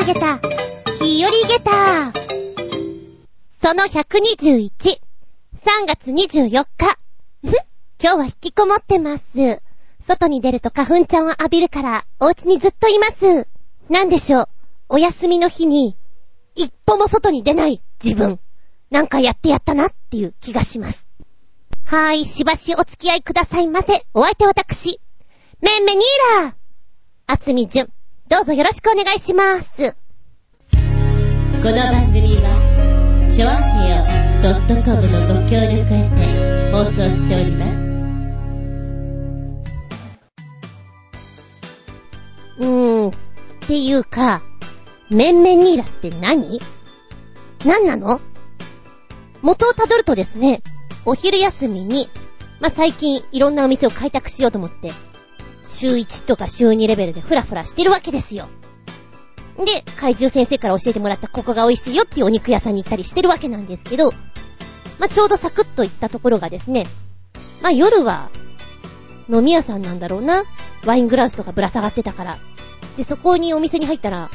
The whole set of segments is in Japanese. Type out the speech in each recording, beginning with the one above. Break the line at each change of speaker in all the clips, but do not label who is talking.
投げた、日和ゲタその121、3月24日。今日は引きこもってます。外に出ると花粉ちゃんを浴びるから、お家にずっといます。なんでしょう？お休みの日に、一歩も外に出ない自分。なんかやってやったなっていう気がします。はーい、しばしお付き合いくださいませ。お相手私。めんめにーらあつみじゅん。どうぞよろしくお願いします。
この番組は、ちょあへよ .com のご協力へて放送しております。
うーん、っていうか、めんめんにーらって何？何なの？元をたどるとですね、お昼休みに、まあ、最近いろんなお店を開拓しようと思って、週1とか週2レベルでフラフラしてるわけですよ。で、怪獣先生から教えてもらったここが美味しいよっていうお肉屋さんに行ったりしてるわけなんですけど、まあ、ちょうどサクッと行ったところがですね、まあ、夜は、飲み屋さんなんだろうな。ワイングラスとかぶら下がってたから。で、そこにお店に入ったら、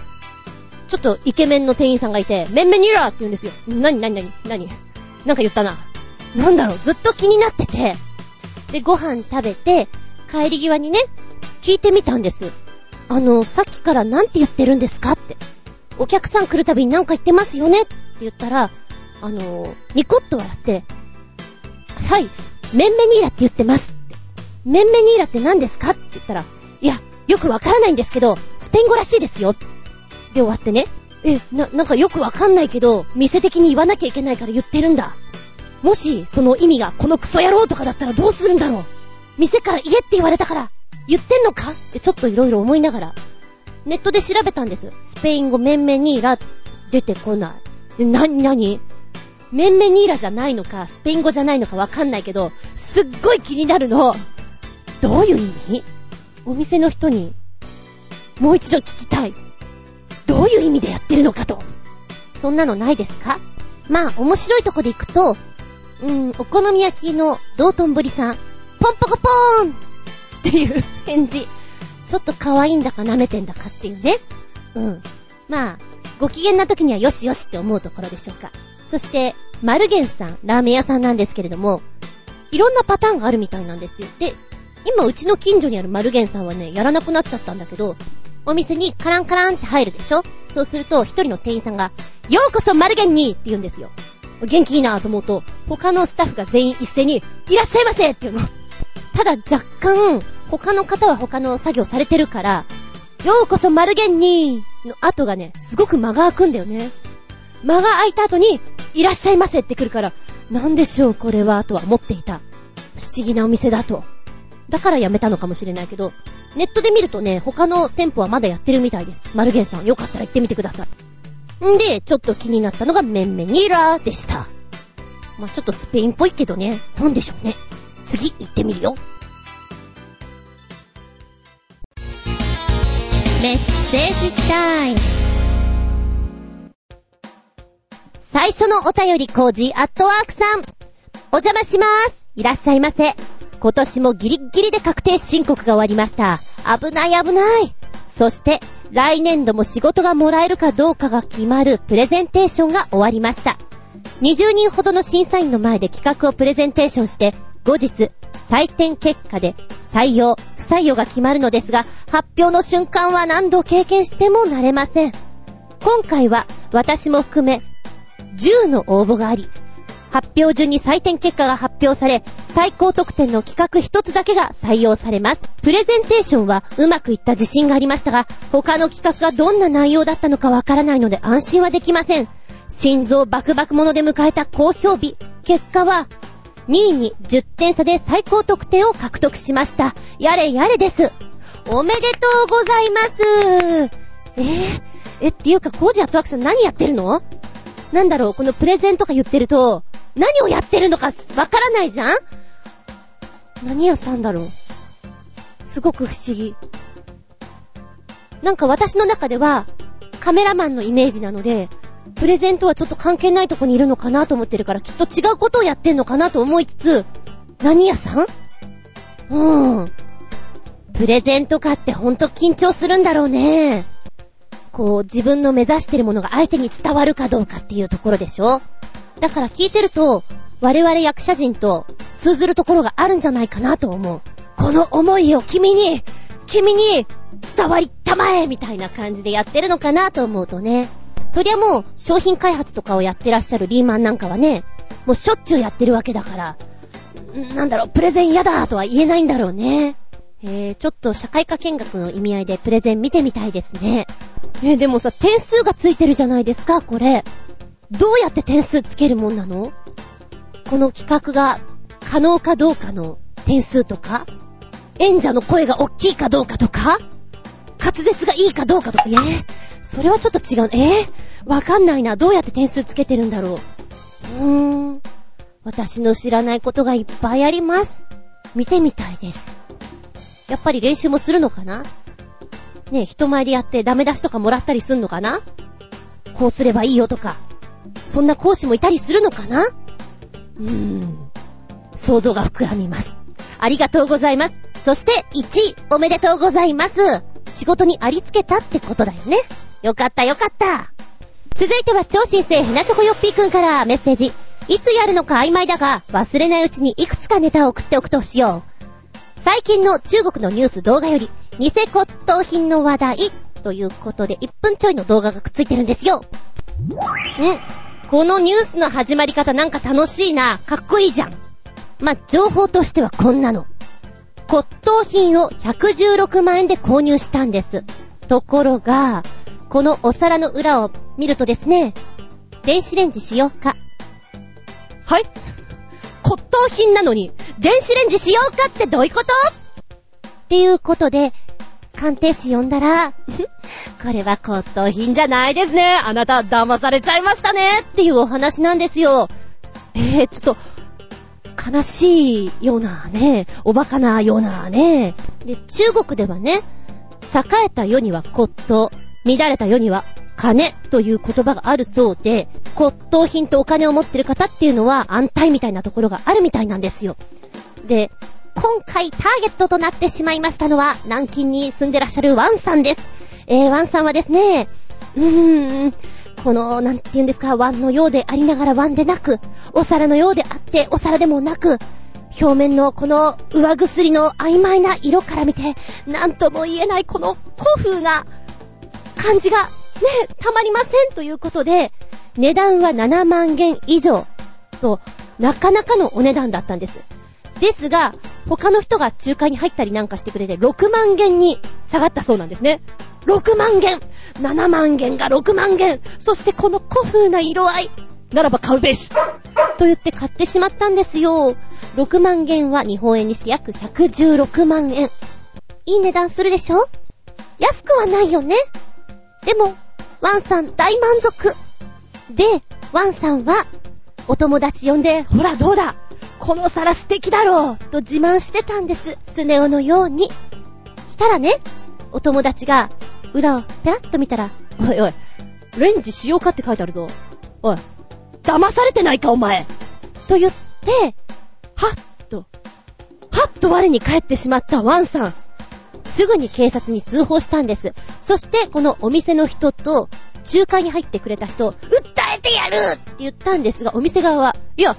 ちょっとイケメンの店員さんがいて、めんめんにーらって言うんですよ。なになになになになんか言ったな。なんだろう、ずっと気になってて。で、ご飯食べて、帰り際にね、聞いてみたんです。あの、さっきからなんて言ってるんですかって。お客さん来るたびになんか言ってますよねって言ったら、あの、ニコッと笑って、はい、めんめにーらって言ってますって。めんめにーらって何ですかって言ったら、いや、よくわからないんですけど、スペイン語らしいですよ。で終わってね。え、な、なんかよくわかんないけど、店的に言わなきゃいけないから言ってるんだ。もし、その意味がこのクソ野郎とかだったらどうするんだろう店から言えって言われたから、言ってんのか？ってちょっといろいろ思いながら、ネットで調べたんです。スペイン語めんめにーら、出てこない。なになにめんめにーらじゃないのか、スペイン語じゃないのかわかんないけど、すっごい気になるの。どういう意味？お店の人に、もう一度聞きたい。どういう意味でやってるのかと。そんなのないですか？まあ、面白いとこで行くと、うん、お好み焼きの道頓堀さん、ポンポコポーンっていう返事。ちょっと可愛いんだか舐めてんだかっていうね。うん。まあ、ご機嫌な時にはよしよしって思うところでしょうか。そして、マルゲンさん、ラーメン屋さんなんですけれども、いろんなパターンがあるみたいなんですよ。で、今うちの近所にあるマルゲンさんはね、やらなくなっちゃったんだけど、お店にカランカランって入るでしょ？そうすると、一人の店員さんが、ようこそマルゲンにって言うんですよ。元気いいなと思うと、他のスタッフが全員一斉に、いらっしゃいませっていうの。ただ若干、他の方は他の作業されてるから、ようこそマルゲンにの後がね、すごく間が空くんだよね。間が空いた後に、いらっしゃいませって来るから、なんでしょうこれは、とは思っていた。不思議なお店だと。だからやめたのかもしれないけど、ネットで見るとね、他の店舗はまだやってるみたいです。マルゲンさん、よかったら行ってみてください。んで、ちょっと気になったのがメンメニーラーでした。まあ、ちょっとスペインっぽいけどね、なんでしょうね。次、行ってみるよ。
メッセージタイム。
最初のお便りコージーアットワークさん。お邪魔します。いらっしゃいませ。今年もギリッギリで確定申告が終わりました。危ない危ない。そして、来年度も仕事がもらえるかどうかが決まるプレゼンテーションが終わりました。20人ほどの審査員の前で企画をプレゼンテーションして、後日、採点結果で採用、不採用が決まるのですが、発表の瞬間は何度経験しても慣れません。今回は私も含め10の応募があり、発表順に採点結果が発表され、最高得点の企画一つだけが採用されます。プレゼンテーションはうまくいった自信がありましたが、他の企画がどんな内容だったのかわからないので安心はできません。心臓バクバクもので迎えた公表日。結果は、2位に10点差で最高得点を獲得しました。やれやれです。おめでとうございます。えー、え、っていうか、コージアットワークさん何やってるの？なんだろう、このプレゼンとか言ってると、何をやってるのかわからないじゃん？何屋さんだろう？すごく不思議。なんか私の中では、カメラマンのイメージなので、プレゼントはちょっと関係ないとこにいるのかなと思ってるから、きっと違うことをやってんのかなと思いつつ、何屋さん？うん。プレゼントかってほんと緊張するんだろうね。こう、自分の目指してるものが相手に伝わるかどうかっていうところでしょ？だから聞いてると、我々役者陣と通ずるところがあるんじゃないかなと思う。この思いを君に、君に伝わりたまえみたいな感じでやってるのかなと思うとね。そりゃもう商品開発とかをやってらっしゃるリーマンなんかはね、もうしょっちゅうやってるわけだから、なんだろう、プレゼン嫌だとは言えないんだろうね。えー、ちょっと社会科見学の意味合いでプレゼン見てみたいですね。えー、でもさ、点数がついてるじゃないですか、これ。どうやって点数つけるもんなの？この企画が可能かどうかの点数とか？演者の声が大きいかどうかとか？滑舌がいいかどうかとか、えー、それはちょっと違う。えー、わかんないな。どうやって点数つけてるんだろう？うーん。私の知らないことがいっぱいあります。見てみたいです。やっぱり練習もするのかな？ねえ、人前でやってダメ出しとかもらったりすんのかな？こうすればいいよとか。そんな講師もいたりするのかな？うーん。想像が膨らみます。ありがとうございます。そして1位おめでとうございます。仕事にありつけたってことだよね。よかったよかった。続いては超新星ヘナチョコヨッピーくんからメッセージ。いつやるのか曖昧だが、忘れないうちにいくつかネタを送っておくとしよう。最近の中国のニュース動画より、偽骨董品の話題ということで1分ちょいの動画がくっついてるんですよ。んこのニュースの始まり方なんか楽しいな。かっこいいじゃん。ま情報としてはこんなの。骨董品を116万円で購入したんです。ところが、このお皿の裏を見るとですね、電子レンジ使用か。はい骨董品なのに、電子レンジ使用かってどういうこと？っていうことで、鑑定士呼んだら、これは骨董品じゃないですね。あなた騙されちゃいましたねっていうお話なんですよ。えー、ちょっと、悲しいようなね、おバカなようなね。で、中国ではね、栄えた世には骨董、乱れた世には金という言葉があるそうで、骨董品とお金を持ってる方っていうのは安泰みたいなところがあるみたいなんですよ。で、今回ターゲットとなってしまいましたのは、南京に住んでらっしゃるワンさんです。えー、ワンさんはですね、うーん、この、なんて言うんですか、ワンのようでありながらワンでなく、お皿のようであってお皿でもなく、表面のこの上薬の曖昧な色から見て、なんとも言えないこの古風な感じが、ね、たまりませんということで、値段は7万元以上と、なかなかのお値段だったんです。ですが、他の人が仲介に入ったりなんかしてくれて、6万元に下がったそうなんですね。6万元 !7 万元が6万元そしてこの古風な色合いならば買うべしと言って買ってしまったんですよ。6万元は日本円にして約116万円。いい値段するでしょ？安くはないよね。でも、ワンさん大満足。で、ワンさんは、お友達呼んで、ほらどうだ？この皿素敵だろうと自慢してたんです。スネ夫のように。したらね、お友達が、裏をペラッと見たら、おいおい、レンジしようかって書いてあるぞ。おい、騙されてないかお前と言って、はっと、はっと我に返ってしまったワンさん。すぐに警察に通報したんです。そして、このお店の人と、仲介に入ってくれた人、訴えてやるって言ったんですが、お店側は、いや、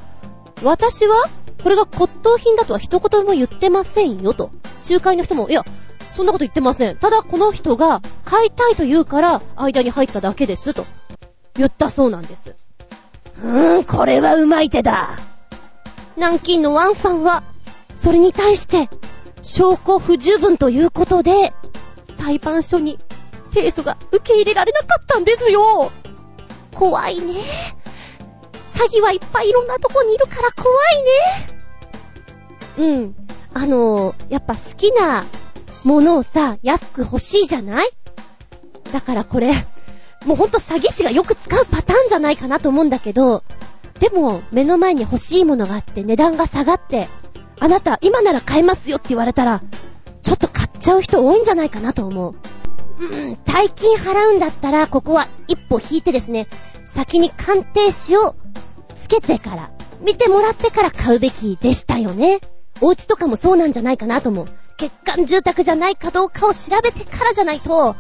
私は、これが骨董品だとは一言も言ってませんよと。仲介の人も、いや、そんなこと言ってません。ただこの人が買いたいと言うから間に入っただけです、と言ったそうなんです。うーん、これはうまい手だ。南京のワンさんは、それに対して、証拠不十分ということで、裁判所に提訴が受け入れられなかったんですよ。怖いね。詐欺はいっぱいいろんなとこにいるから怖いね。うん。あのー、やっぱ好きなものをさ、安く欲しいじゃない？だからこれ、もうほんと詐欺師がよく使うパターンじゃないかなと思うんだけど、でも、目の前に欲しいものがあって値段が下がって、あなた今なら買えますよって言われたら、ちょっと買っちゃう人多いんじゃないかなと思う。うん、大金払うんだったら、ここは一歩引いてですね、先に鑑定士をつけてから、見てもらってから買うべきでしたよね。お家とかもそうなんじゃないかなと思う。欠陥住宅じゃないかどうかを調べてからじゃないと、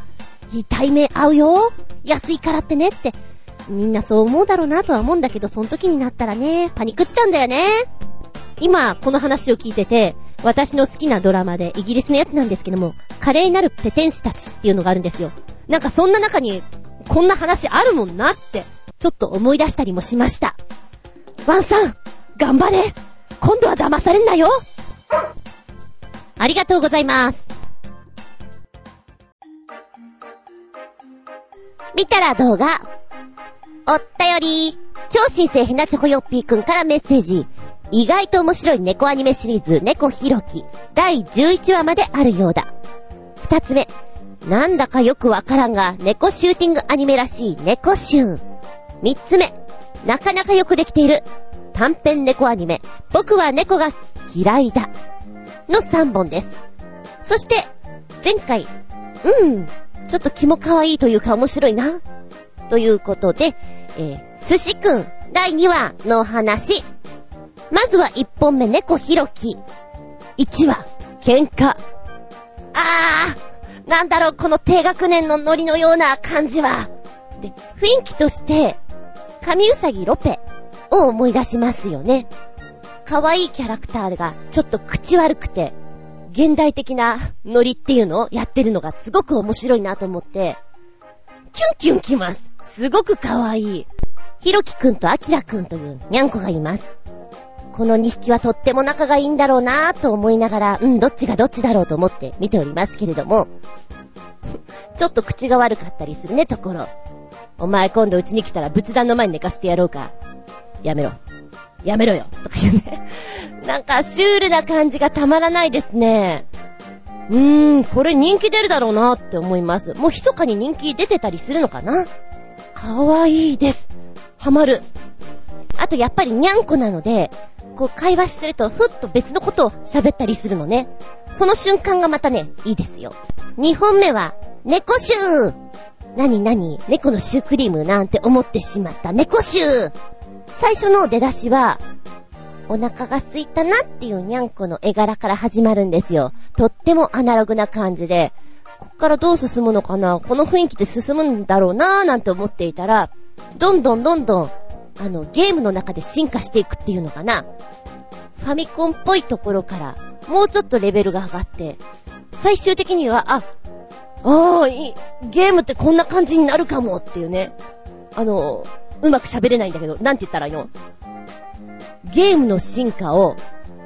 痛い目合うよ。安いからってねって。みんなそう思うだろうなとは思うんだけど、その時になったらね、パニクっちゃうんだよね。今、この話を聞いてて、私の好きなドラマで、イギリスのやつなんですけども、華麗なるペテン師たちっていうのがあるんですよ。なんかそんな中に、こんな話あるもんなって、ちょっと思い出したりもしました。ワンさん、頑張れ今度は騙されんなよありがとうございます。見たら動画。おったより、超新星ひなチョコヨッピーくんからメッセージ。意外と面白い猫アニメシリーズ、猫ひろき、第11話まであるようだ。二つ目、なんだかよくわからんが、猫シューティングアニメらしい猫シュー。三つ目、なかなかよくできている、短編猫アニメ、僕は猫が嫌いだ。の3本です。そして、前回、うん、ちょっと気も可愛いというか面白いな。ということで、えー、寿司くん第2話のお話。まずは1本目猫ひろき。1話、喧嘩。あー、なんだろう、この低学年のノリのような感じは。で、雰囲気として、神うさぎロペを思い出しますよね。可愛いキャラクターがちょっと口悪くて、現代的なノリっていうのをやってるのがすごく面白いなと思って、キュンキュンきます。すごく可愛い。ひろきくんとあきらくんというにゃんこがいます。この2匹はとっても仲がいいんだろうなぁと思いながら、うん、どっちがどっちだろうと思って見ておりますけれども、ちょっと口が悪かったりするね、ところ。お前今度うちに来たら仏壇の前に寝かせてやろうか。やめろ。やめろよ。とか言うね。なんかシュールな感じがたまらないですね。うーん、これ人気出るだろうなって思います。もう密かに人気出てたりするのかなかわいいです。ハマる。あとやっぱりにゃんこなので、こう会話してるとふっと別のことを喋ったりするのね。その瞬間がまたね、いいですよ。2本目は、猫シュー何何？猫のシュークリームなんて思ってしまった猫シュー最初の出だしは、お腹が空いたなっていうにゃんこの絵柄から始まるんですよ。とってもアナログな感じで、こっからどう進むのかな？この雰囲気で進むんだろうなーなんて思っていたら、どんどんどんどん、あの、ゲームの中で進化していくっていうのかな。ファミコンっぽいところから、もうちょっとレベルが上がって、最終的には、あ、ああ、いい、ゲームってこんな感じになるかもっていうね。あの、うまく喋れないんだけど、なんて言ったらいいの？ゲームの進化を、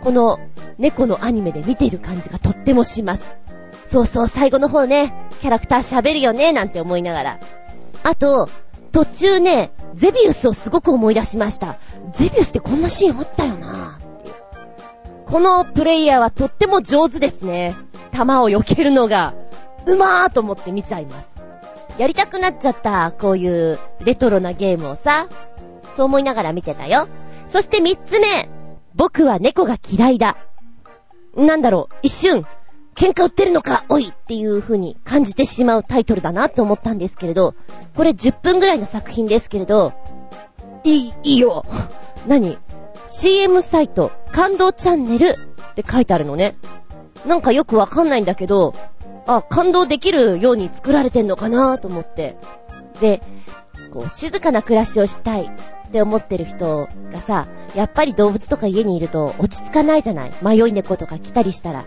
この猫のアニメで見ている感じがとってもします。そうそう、最後の方ね、キャラクター喋るよね、なんて思いながら。あと、途中ね、ゼビウスをすごく思い出しました。ゼビウスってこんなシーンあったよな。このプレイヤーはとっても上手ですね。弾を避けるのが、うまーと思って見ちゃいます。やりたくなっちゃった、こういうレトロなゲームをさ。そう思いながら見てたよ。そして三つ目。僕は猫が嫌いだ。なんだろう、一瞬、喧嘩売ってるのか、おいっていう風に感じてしまうタイトルだなって思ったんですけれど、これ10分ぐらいの作品ですけれど、いい、いいよ。何 ?CM サイト、感動チャンネルって書いてあるのね。なんかよくわかんないんだけど、あ、感動できるように作られてんのかなと思って。で、こう、静かな暮らしをしたいって思ってる人がさ、やっぱり動物とか家にいると落ち着かないじゃない？迷い猫とか来たりしたら。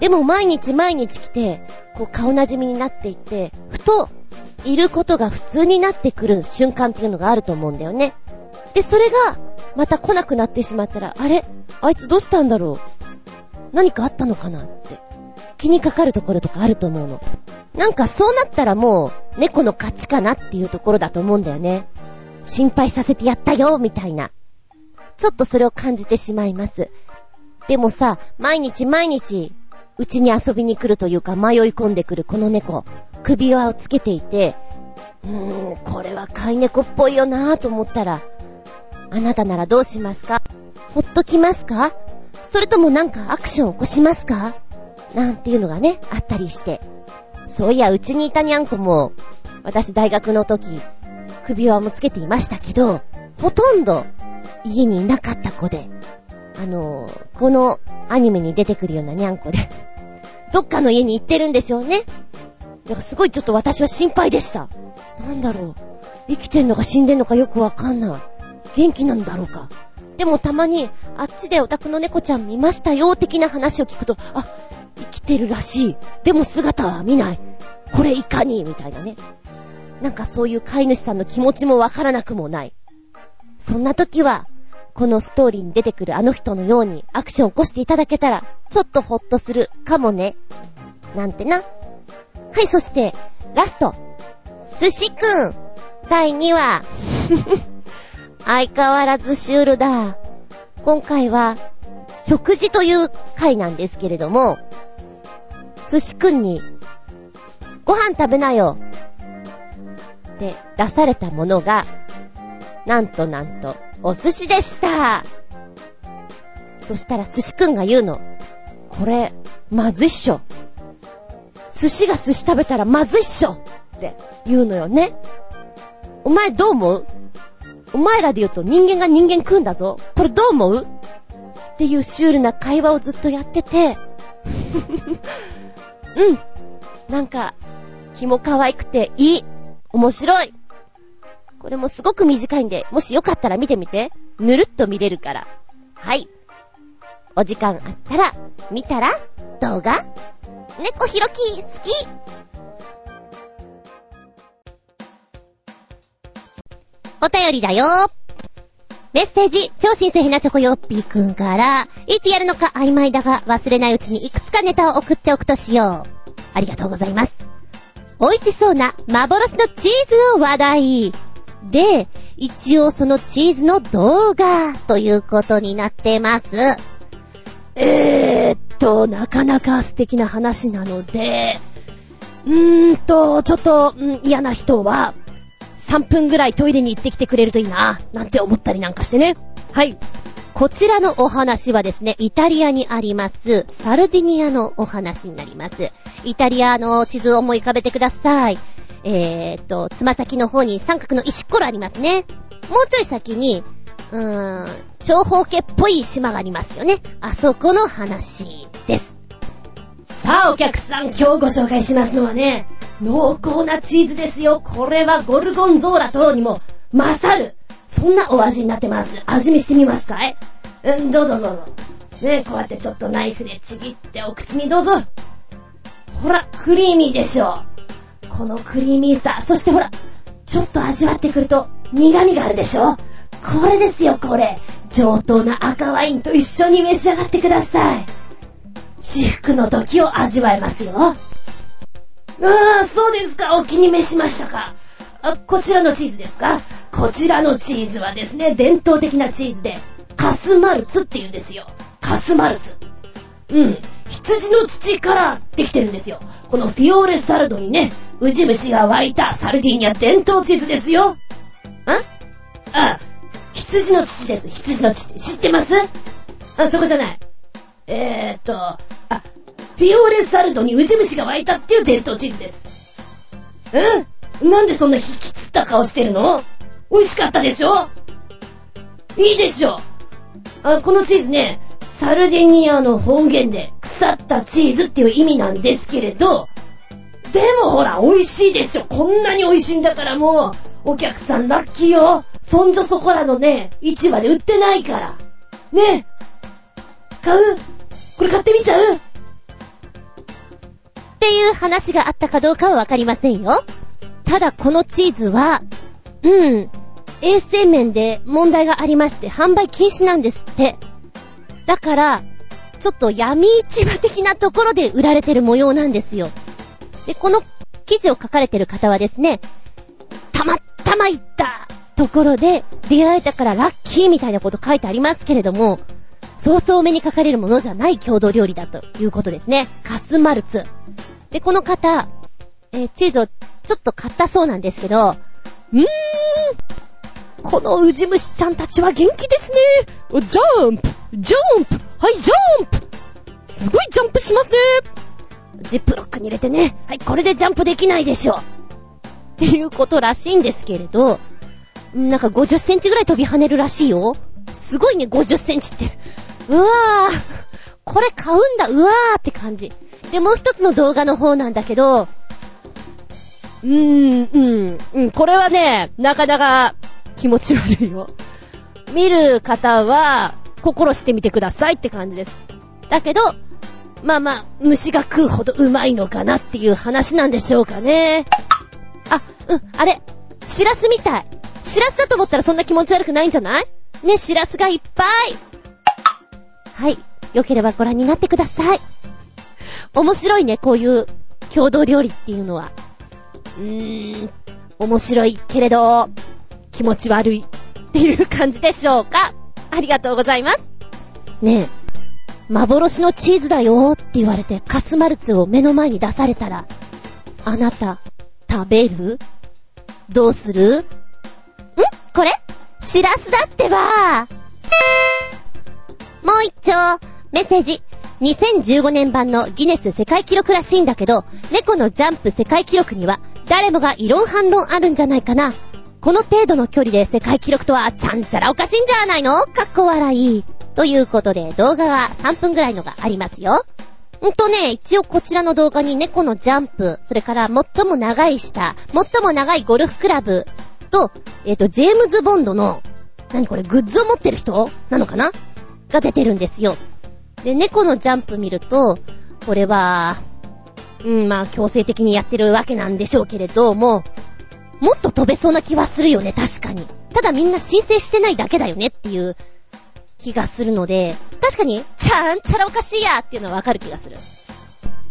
でも毎日毎日来て、こう顔馴染みになっていって、ふと、いることが普通になってくる瞬間っていうのがあると思うんだよね。で、それが、また来なくなってしまったら、あれ？あいつどうしたんだろう？何かあったのかなって。気にかかるところとかあると思うの。なんかそうなったらもう、猫の勝ちかなっていうところだと思うんだよね。心配させてやったよ、みたいな。ちょっとそれを感じてしまいます。でもさ、毎日毎日、うちに遊びに来るというか迷い込んでくるこの猫、首輪をつけていて、うーん、これは飼い猫っぽいよなぁと思ったら、あなたならどうしますか？ほっときますか？それともなんかアクション起こしますか？なんていうのがね、あったりして。そういや、うちにいたにゃんこも、私大学の時、首輪もつけていましたけど、ほとんど家にいなかった子で、あのこのアニメに出てくるようなにゃんこで、どっかの家に行ってるんでしょうね。だからすごいちょっと私は心配でした。なんだろう。生きてんのか死んでんのかよくわかんない。元気なんだろうか。でもたまに、あっちでお宅の猫ちゃん見ましたよ、的な話を聞くと、あ、生きてるらしい。でも姿は見ない。これいかに？みたいなね。なんかそういう飼い主さんの気持ちもわからなくもない。そんな時は、このストーリーに出てくるあの人のようにアクションを起こしていただけたら、ちょっとほっとするかもね。なんてな。はい、そして、ラスト。寿司くん。第2話。相変わらずシュールだ。今回は、食事という回なんですけれども、寿司くんに、ご飯食べなよ。って出されたものが、なんとなんと、お寿司でした。そしたら寿司くんが言うの。これ、まずいっしょ。寿司が寿司食べたらまずいっしょって言うのよね。お前どう思う？お前らで言うと人間が人間食うんだぞ。これどう思う？っていうシュールな会話をずっとやってて、うん。なんか、気も可愛くていい。面白い。これもすごく短いんで、もしよかったら見てみて。ぬるっと見れるから。はい。お時間あったら、見たら、動画猫ひろき、好きお便りだよメッセージ、超新星ひなチョコヨッピーくんから、いつやるのか曖昧だが忘れないうちにいくつかネタを送っておくとしよう。ありがとうございます。美味しそうな幻のチーズの話題。で、一応そのチーズの動画ということになってます。えーっと、なかなか素敵な話なので、うーんと、ちょっと、うん嫌な人は、3分ぐらいトイレに行ってきてくれるといいな、なんて思ったりなんかしてね。はい。こちらのお話はですね、イタリアにあります、サルディニアのお話になります。イタリアの地図を思い浮かべてください。えーと、つま先の方に三角の石ころありますね。もうちょい先に、うーん、長方形っぽい島がありますよね。あそこの話です。さあ、お客さん、今日ご紹介しますのはね、濃厚なチーズですよ。これはゴルゴンゾーラ等にも勝る。そんなお味になってます。味見してみますかいうん、どうぞどうぞ。ねこうやってちょっとナイフでちぎってお口にどうぞ。ほら、クリーミーでしょ。このクリーミーさ、そしてほら、ちょっと味わってくると苦味があるでしょ？これですよ、これ。上等な赤ワインと一緒に召し上がってください。至福の時を味わえますよ。ああ、そうですか。お気に召しましたか？あ、こちらのチーズですか？こちらのチーズはですね、伝統的なチーズで、カスマルツって言うんですよ。カスマルツ。うん。羊の乳からできてるんですよ。このフィオーレサルドにね、ウジ虫が湧いたサルディーニャ伝統チーズですよ。んあ、羊の乳です。羊の乳。知ってます？あ、そこじゃない。えーっと、あ、フィオーレサルドにウジ虫が湧いたっていう伝統チーズです。うん？なんでそんな引きつった顔してるの？美味しかったでしょ？いいでしょ？あ、このチーズね、サルディニアの方言で腐ったチーズっていう意味なんですけれど、でもほら、美味しいでしょこんなに美味しいんだからもう、お客さんラッキーよそんじょそこらのね、市場で売ってないから。ね買う？これ買ってみちゃう？っていう話があったかどうかはわかりませんよ。ただこのチーズは、うん、衛生面で問題がありまして販売禁止なんですって。だから、ちょっと闇市場的なところで売られてる模様なんですよ。で、この記事を書かれてる方はですね、たまたま行ったところで出会えたからラッキーみたいなこと書いてありますけれども、そうそう目に書かれるものじゃない郷土料理だということですね。カスマルツ。で、この方、えーチーズをちょっと買ったそうなんですけど、うーん、このウジ虫ちゃんたちは元気ですね。ジャンプジャンプはい、ジャンプすごいジャンプしますね。ジップロックに入れてね。はい、これでジャンプできないでしょ。っていうことらしいんですけれど、なんか50センチぐらい飛び跳ねるらしいよ。すごいね、50センチって。うわぁ、これ買うんだ、うわーって感じ。で、もう一つの動画の方なんだけど、うーん、うん、うん、これはね、なかなか気持ち悪いよ。見る方は、心してみてくださいって感じです。だけど、まあまあ、虫が食うほどうまいのかなっていう話なんでしょうかね。あ、うん、あれ、シラスみたい。シラスだと思ったらそんな気持ち悪くないんじゃない？ね、シラスがいっぱい。はい。よければご覧になってください。面白いね、こういう郷土料理っていうのは。うーん、面白いけれど、気持ち悪いっていう感じでしょうか。ありがとうございます。ねえ、幻のチーズだよって言われてカスマルツを目の前に出されたら、あなた、食べるどうするん？これシラスだってばもう一丁、メッセージ。2015年版のギネス世界記録らしいんだけど、猫のジャンプ世界記録には誰もが異論反論あるんじゃないかな。この程度の距離で世界記録とはちゃんちゃらおかしいんじゃないのかっこ笑い。ということで動画は3分ぐらいのがありますよ。んとね、一応こちらの動画に猫のジャンプ、それから最も長い下、最も長いゴルフクラブと、えっ、と、ジェームズ・ボンドの、何これ、グッズを持ってる人なのかな？が出てるんですよ。で、猫のジャンプ見ると、これは、うん、まあ、強制的にやってるわけなんでしょうけれども、もっと飛べそうな気はするよね、確かに。ただみんな申請してないだけだよねっていう気がするので、確かに、ちゃんちゃらおかしいやっていうのはわかる気がする。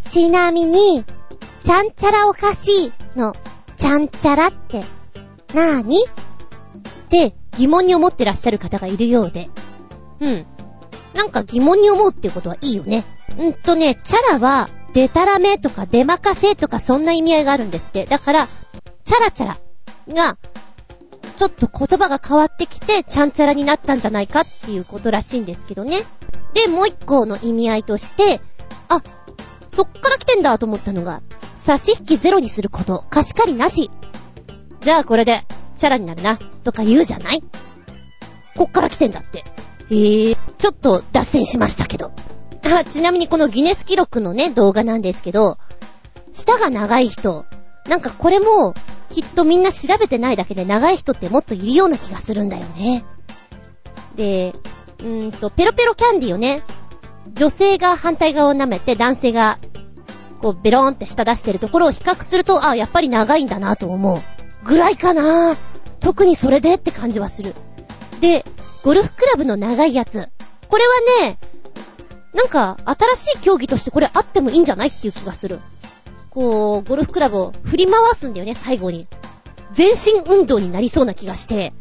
ちなみに、ちゃんちゃらおかしいの、ちゃんちゃらって、なーに？って疑問に思ってらっしゃる方がいるようで。うん。なんか疑問に思うっていうことはいいよね。うんとね、チャラは、デタラメとかデマカセとかそんな意味合いがあるんですって。だから、チャラチャラが、ちょっと言葉が変わってきて、ちゃんちゃらになったんじゃないかっていうことらしいんですけどね。で、もう一個の意味合いとして、あ、そっから来てんだと思ったのが、差し引きゼロにすること、貸し借りなし。じゃあこれで、チャラになるな、とか言うじゃないこっから来てんだって。へえ、ちょっと脱線しましたけど。あ、ちなみにこのギネス記録のね、動画なんですけど、舌が長い人、なんかこれも、きっとみんな調べてないだけで長い人ってもっといるような気がするんだよね。で、うーんと、ペロペロキャンディーをね、女性が反対側を舐めて男性が、こう、ベローンって舌出してるところを比較すると、あ、やっぱり長いんだなと思う。ぐらいかな特にそれでって感じはする。で、ゴルフクラブの長いやつ。これはね、なんか、新しい競技としてこれあってもいいんじゃないっていう気がする。こう、ゴルフクラブを振り回すんだよね、最後に。全身運動になりそうな気がして。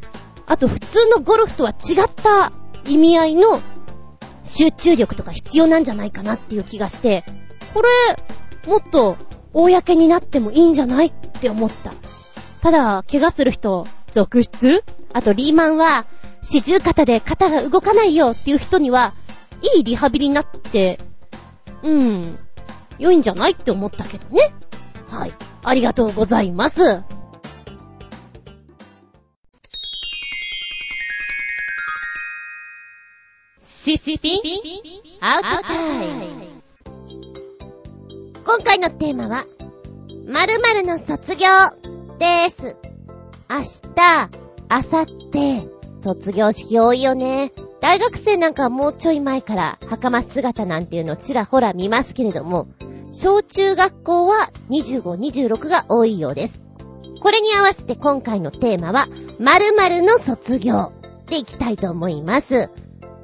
あと、普通のゴルフとは違った意味合いの集中力とか必要なんじゃないかなっていう気がして、これ、もっと、公になってもいいんじゃないって思った。ただ、怪我する人、続出？あと、リーマンは、四十肩で肩が動かないよっていう人には、いいリハビリになって、うん、良いんじゃないって思ったけどね。はい。ありがとうございます。
シスピンアウトタイム
今回のテーマは、〇〇の卒業です。明日、明後日、卒業式多いよね。大学生なんかはもうちょい前から袴姿なんていうのちらほら見ますけれども、小中学校は25、26が多いようです。これに合わせて今回のテーマは、〇〇の卒業でいきたいと思います。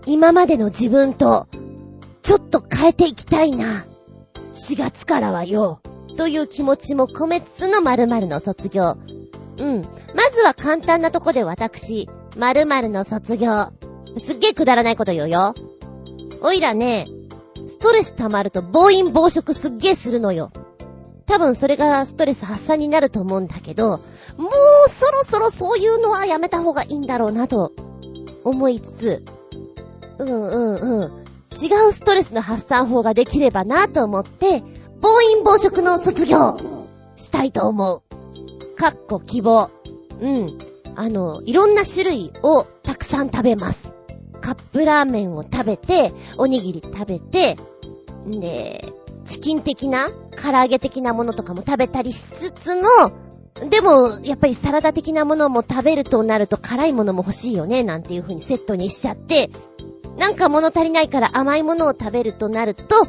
今までの自分と、ちょっと変えていきたいな。4月からはよ。という気持ちも込めつつの〇〇の卒業。うん。まずは簡単なとこで私、〇〇の卒業。すっげえくだらないこと言うよ。おいらね、ストレス溜まると暴飲暴食すっげえするのよ。多分それがストレス発散になると思うんだけど、もうそろそろそういうのはやめた方がいいんだろうなと思いつつ、うんうんうん。違うストレスの発散法ができればなと思って、暴飲暴食の卒業したいと思う。かっこ希望。うん。あの、いろんな種類をたくさん食べます。カップラーメンを食べて、おにぎり食べて、で、チキン的な、唐揚げ的なものとかも食べたりしつつの、でも、やっぱりサラダ的なものも食べるとなると辛いものも欲しいよね、なんていう風にセットにしちゃって、なんか物足りないから甘いものを食べるとなると、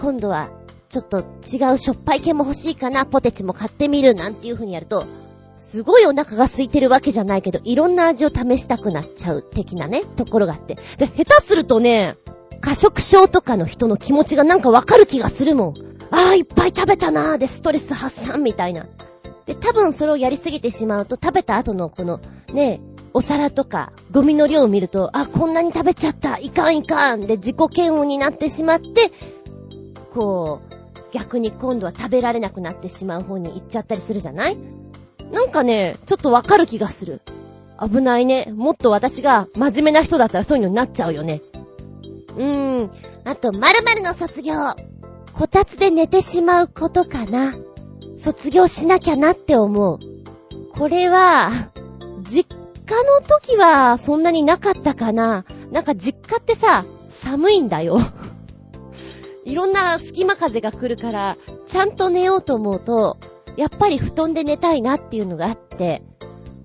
今度はちょっと違うしょっぱい系も欲しいかな、ポテチも買ってみる、なんていう風にやると、すごいお腹が空いてるわけじゃないけど、いろんな味を試したくなっちゃう的なね、ところがあって。で、下手するとね、過食症とかの人の気持ちがなんかわかる気がするもん。ああ、いっぱい食べたなーでストレス発散みたいな。で、多分それをやりすぎてしまうと、食べた後のこの、ね、お皿とか、ゴミの量を見ると、あ、こんなに食べちゃった、いかんいかん、で、自己嫌悪になってしまって、こう、逆に今度は食べられなくなってしまう方に行っちゃったりするじゃない？なんかね、ちょっとわかる気がする。危ないね。もっと私が真面目な人だったらそういうのになっちゃうよね。うーん。あと、〇〇の卒業。こたつで寝てしまうことかな。卒業しなきゃなって思う。これは、実家の時はそんなになかったかな。なんか実家ってさ、寒いんだよ。いろんな隙間風が来るから、ちゃんと寝ようと思うと、やっぱり布団で寝たいなっていうのがあって、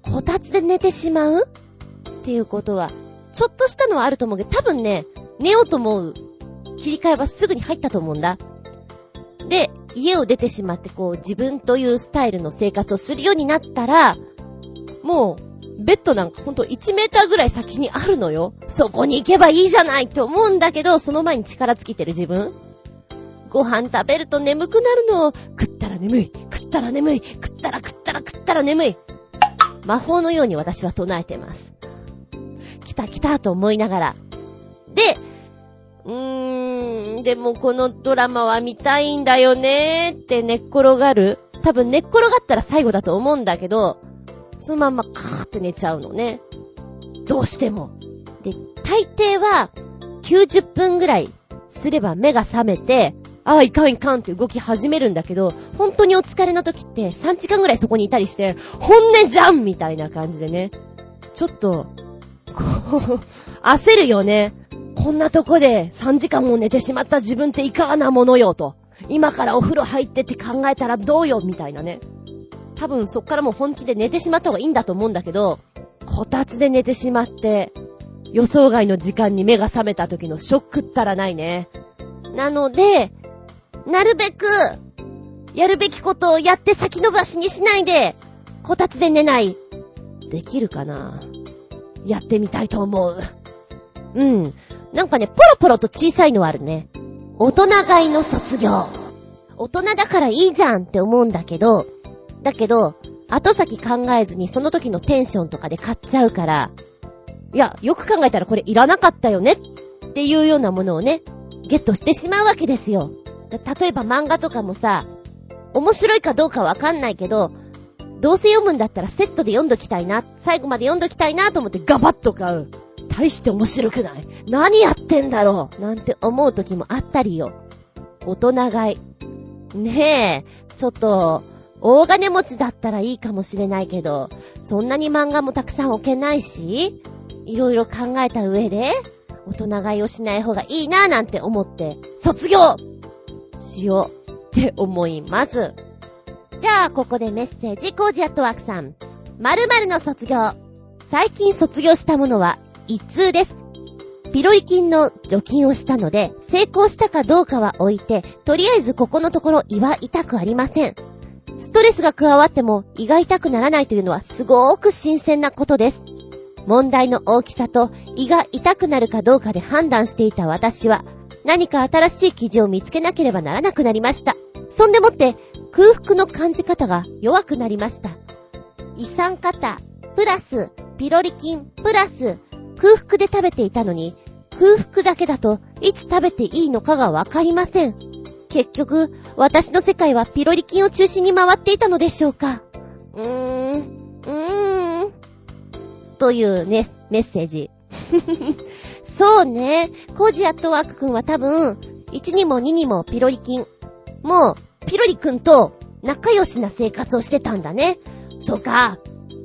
こたつで寝てしまう？っていうことは、ちょっとしたのはあると思うけど、多分ね、寝ようと思う切り替えはすぐに入ったと思うんだ。で、家を出てしまってこう自分というスタイルの生活をするようになったら、もう、ベッドなんかほんと1メーターぐらい先にあるのよ。そこに行けばいいじゃないって思うんだけど、その前に力尽きてる自分。ご飯食べると眠くなるの。食ったら眠い。食ったら眠い。食ったら食ったら食ったら眠い。魔法のように私は唱えてます。来た来たと思いながら。で、うーん、でもこのドラマは見たいんだよねーって寝っ転がる。多分寝っ転がったら最後だと思うんだけど、そのまんまカーって寝ちゃうのね。どうしても。で、大抵は90分ぐらいすれば目が覚めて、ああ、いかんいかんって動き始めるんだけど、本当にお疲れの時って3時間ぐらいそこにいたりして、本音じゃんみたいな感じでね。ちょっと、こう、焦るよね。こんなとこで3時間も寝てしまった自分っていかがなものよと。今からお風呂入ってって考えたらどうよみたいなね。多分そっからもう本気で寝てしまった方がいいんだと思うんだけど、こたつで寝てしまって、予想外の時間に目が覚めた時のショックったらないね。なので、なるべく、やるべきことをやって先延ばしにしないで、こたつで寝ない。できるかな？やってみたいと思う。うん。なんかね、ポロポロと小さいのはあるね。大人買いの卒業。大人だからいいじゃんって思うんだけど、だけど、後先考えずにその時のテンションとかで買っちゃうから、いや、よく考えたらこれいらなかったよねっていうようなものをね、ゲットしてしまうわけですよ。例えば漫画とかもさ、面白いかどうかわかんないけど、どうせ読むんだったらセットで読んどきたいな、最後まで読んどきたいなと思ってガバッと買う。大して面白くない。何やってんだろうなんて思う時もあったりよ。大人買い。ねえ、ちょっと、大金持ちだったらいいかもしれないけど、そんなに漫画もたくさん置けないし、いろいろ考えた上で、大人買いをしない方がいいなぁなんて思って、卒業しようって思います。じゃあ、ここでメッセージ、コージアットワークさん。〇〇の卒業。最近卒業したものは、一通です。ピロリ菌の除菌をしたので、成功したかどうかは置いて、とりあえずここのところ胃は痛くありません。ストレスが加わっても胃が痛くならないというのはすごーく新鮮なことです。問題の大きさと胃が痛くなるかどうかで判断していた私は、何か新しい記事を見つけなければならなくなりました。そんでもって空腹の感じ方が弱くなりました。胃酸過多、プラス、ピロリ菌、プラス、空腹で食べていたのに、空腹だけだといつ食べていいのかがわかりません。結局、私の世界はピロリ菌を中心に回っていたのでしょうかうーん、うーん。というね、メッセージ。そうね。コージアットワークくんは多分、1にも2にもピロリ菌。もう、ピロリくんと仲良しな生活をしてたんだね。そうか。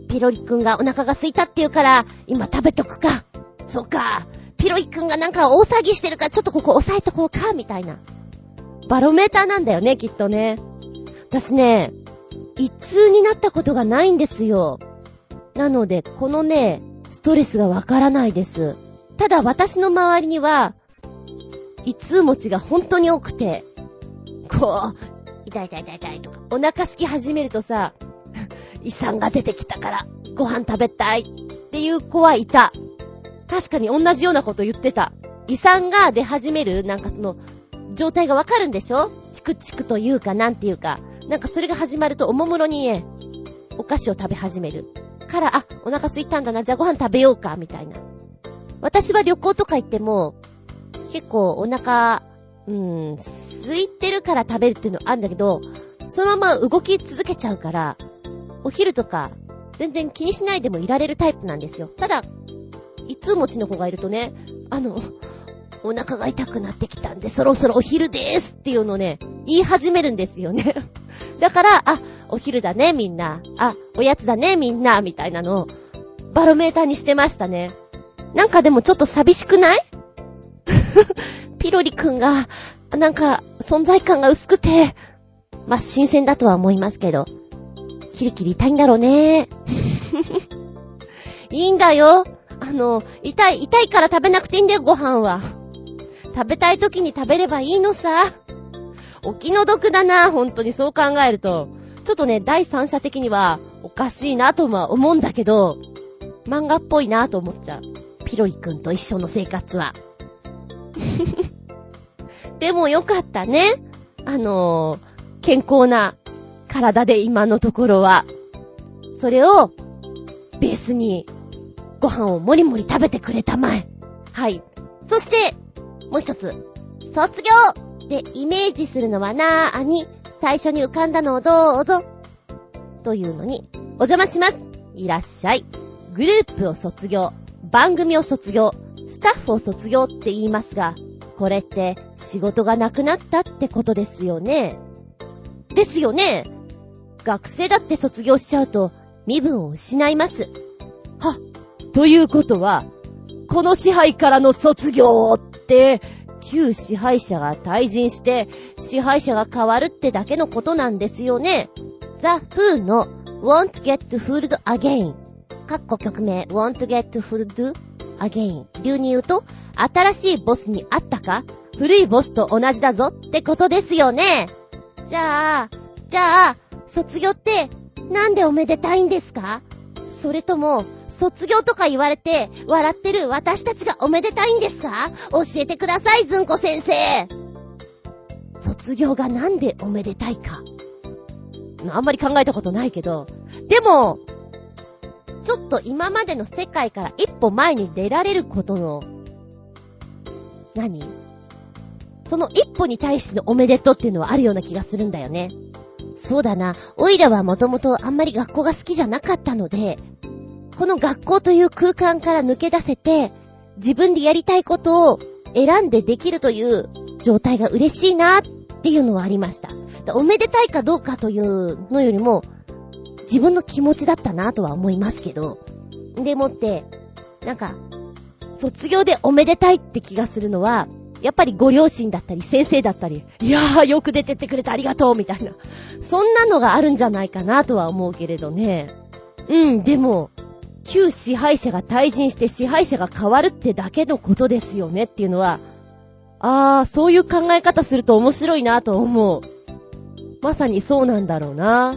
ピロリくんがお腹が空いたって言うから、今食べとくか。そうか。ピロリくんがなんか大騒ぎしてるからちょっとここ押さえとこうか、みたいな。バロメーターなんだよね、きっとね。私ね、一通になったことがないんですよ。なので、このね、ストレスがわからないです。ただ私の周りには、一通持ちが本当に多くて、こう、痛い痛い痛い痛いとか、お腹空き始めるとさ、遺産が出てきたから、ご飯食べたいっていう子はいた。確かに同じようなこと言ってた。遺産が出始める、なんかその、状態がわかるんでしょ？チクチクというか、なんていうか。なんかそれが始まるとおもむろに、お菓子を食べ始める。から、あ、お腹空いたんだな、じゃあご飯食べようか、みたいな。私は旅行とか行っても、結構お腹、うん、空いてるから食べるっていうのあるんだけど、そのまま動き続けちゃうから、お昼とか、全然気にしないでもいられるタイプなんですよ。ただ、いつ持ちの子がいるとね、あの、お腹が痛くなってきたんで、そろそろお昼でーすっていうのをね、言い始めるんですよね。だから、あ、お昼だね、みんな。あ、おやつだね、みんな、みたいなのを、バロメーターにしてましたね。なんかでもちょっと寂しくない？ピロリくんが、なんか、存在感が薄くて、まあ、新鮮だとは思いますけど、キリキリ痛いんだろうね。いいんだよ。あの、痛い、痛いから食べなくていいんだよ、ご飯は。食べたい時に食べればいいのさ。お気の毒だな、本当にそう考えると。ちょっとね、第三者的にはおかしいなとは思うんだけど、漫画っぽいなと思っちゃう。ピロリくんと一緒の生活は。でもよかったね。あのー、健康な体で今のところは。それを、ベースに、ご飯をもりもり食べてくれたまえ。はい。そして、もう一つ。卒業でイメージするのはなーに、最初に浮かんだのをどうぞ。というのに、お邪魔します。いらっしゃい。グループを卒業、番組を卒業、スタッフを卒業って言いますが、これって仕事がなくなったってことですよね？ですよね。学生だって卒業しちゃうと身分を失います。は、ということは、この支配からの卒業って、旧支配者が退陣して支配者が変わるってだけのことなんですよね。The Who の Won't Get Fooled Again。カッコ曲名 Won't to Get food Again。流に言うと、新しいボスに会ったか？古いボスと同じだぞってことですよね。じゃあ、じゃあ、卒業ってなんでおめでたいんですか？それとも、卒業とか言われて笑ってる私たちがおめでたいんですか？教えてください、ずんこ先生。卒業がなんでおめでたいか。あんまり考えたことないけど、でも、ちょっと今までの世界から一歩前に出られることの何？その一歩に対してのおめでとうっていうのはあるような気がするんだよね。そうだな。オイラはもともとあんまり学校が好きじゃなかったので、この学校という空間から抜け出せて、自分でやりたいことを選んでできるという状態が嬉しいなっていうのはありました。おめでたいかどうかというのよりも、自分の気持ちだったなとは思いますけど。でもって、なんか、卒業でおめでたいって気がするのは、やっぱりご両親だったり先生だったり、いやーよく出てってくれてありがとうみたいな。そんなのがあるんじゃないかなとは思うけれどね。うん、でも、旧支配者が退陣して支配者が変わるってだけのことですよねっていうのは、あー、そういう考え方すると面白いなと思う。まさにそうなんだろうな。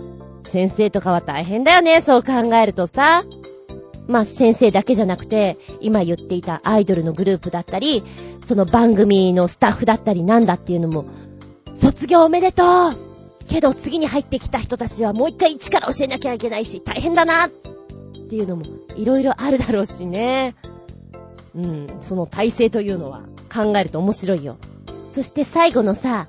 先生とかは大変だよね、そう考えるとさ。まあ、先生だけじゃなくて、今言っていたアイドルのグループだったり、その番組のスタッフだったりなんだっていうのも、卒業おめでとうけど次に入ってきた人たちはもう一回一から教えなきゃいけないし、大変だなっていうのも、いろいろあるだろうしね。うん、その体制というのは考えると面白いよ。そして最後のさ、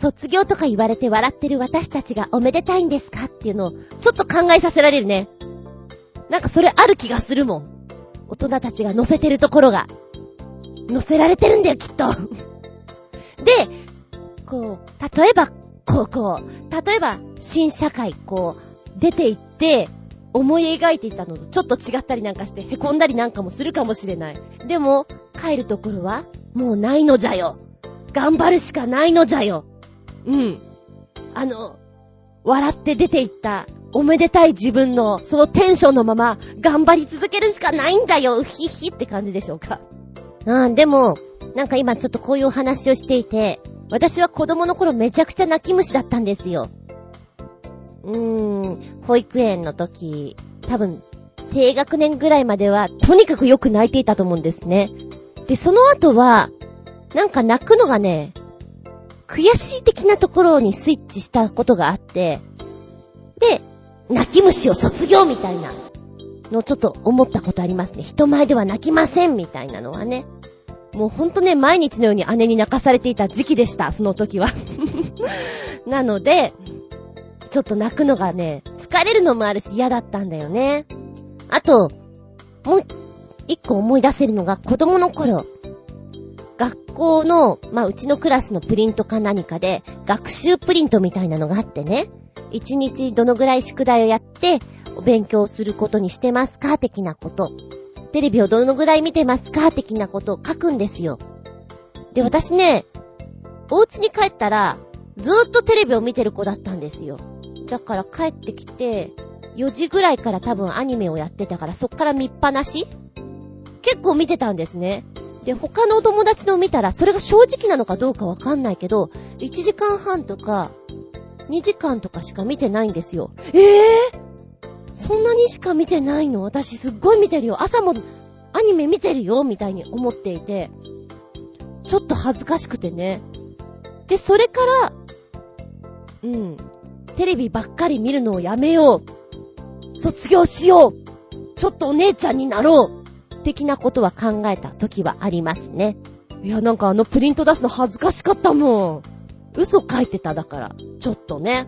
卒業とか言われて笑ってる私たちがおめでたいんですかっていうのを、ちょっと考えさせられるね。なんかそれある気がするもん。大人たちが乗せてるところが。乗せられてるんだよ、きっと。で、こう、例えば、こう、こう、例えば、新社会、こう、出て行って、思い描いていたのとちょっと違ったりなんかして、凹んだりなんかもするかもしれない。でも、帰るところは、もうないのじゃよ。頑張るしかないのじゃよ。うん。あの、笑って出て行ったおめでたい自分のそのテンションのまま頑張り続けるしかないんだよ、うひひって感じでしょうか。うん、でも、なんか今ちょっとこういうお話をしていて、私は子供の頃めちゃくちゃ泣き虫だったんですよ。うーん、保育園の時、多分、低学年ぐらいまでは、とにかくよく泣いていたと思うんですね。で、その後は、なんか泣くのがね、悔しい的なところにスイッチしたことがあって、で、泣き虫を卒業みたいなのちょっと思ったことありますね。人前では泣きませんみたいなのはね。もうほんとね、毎日のように姉に泣かされていた時期でした、その時は。なので、ちょっと泣くのがね、疲れるのもあるし嫌だったんだよね。あと、もう一個思い出せるのが子供の頃、学校の、まあ、うちのクラスのプリントか何かで、学習プリントみたいなのがあってね、一日どのぐらい宿題をやって、お勉強することにしてますか？的なこと。テレビをどのぐらい見てますか？的なことを書くんですよ。で、私ね、お家に帰ったら、ずーっとテレビを見てる子だったんですよ。だから帰ってきて、4時ぐらいから多分アニメをやってたから、そっから見っぱなし？結構見てたんですね。で、他のお友達の見たら、それが正直なのかどうかわかんないけど、1時間半とか、2時間とかしか見てないんですよ。えぇ、ー、そんなにしか見てないの？私すっごい見てるよ。朝もアニメ見てるよみたいに思っていて、ちょっと恥ずかしくてね。で、それから、うん、テレビばっかり見るのをやめよう。卒業しよう。ちょっとお姉ちゃんになろう。的なことは考えた時はありますね。いや、なんかあのプリント出すの恥ずかしかったもん。嘘書いてただから、ちょっとね。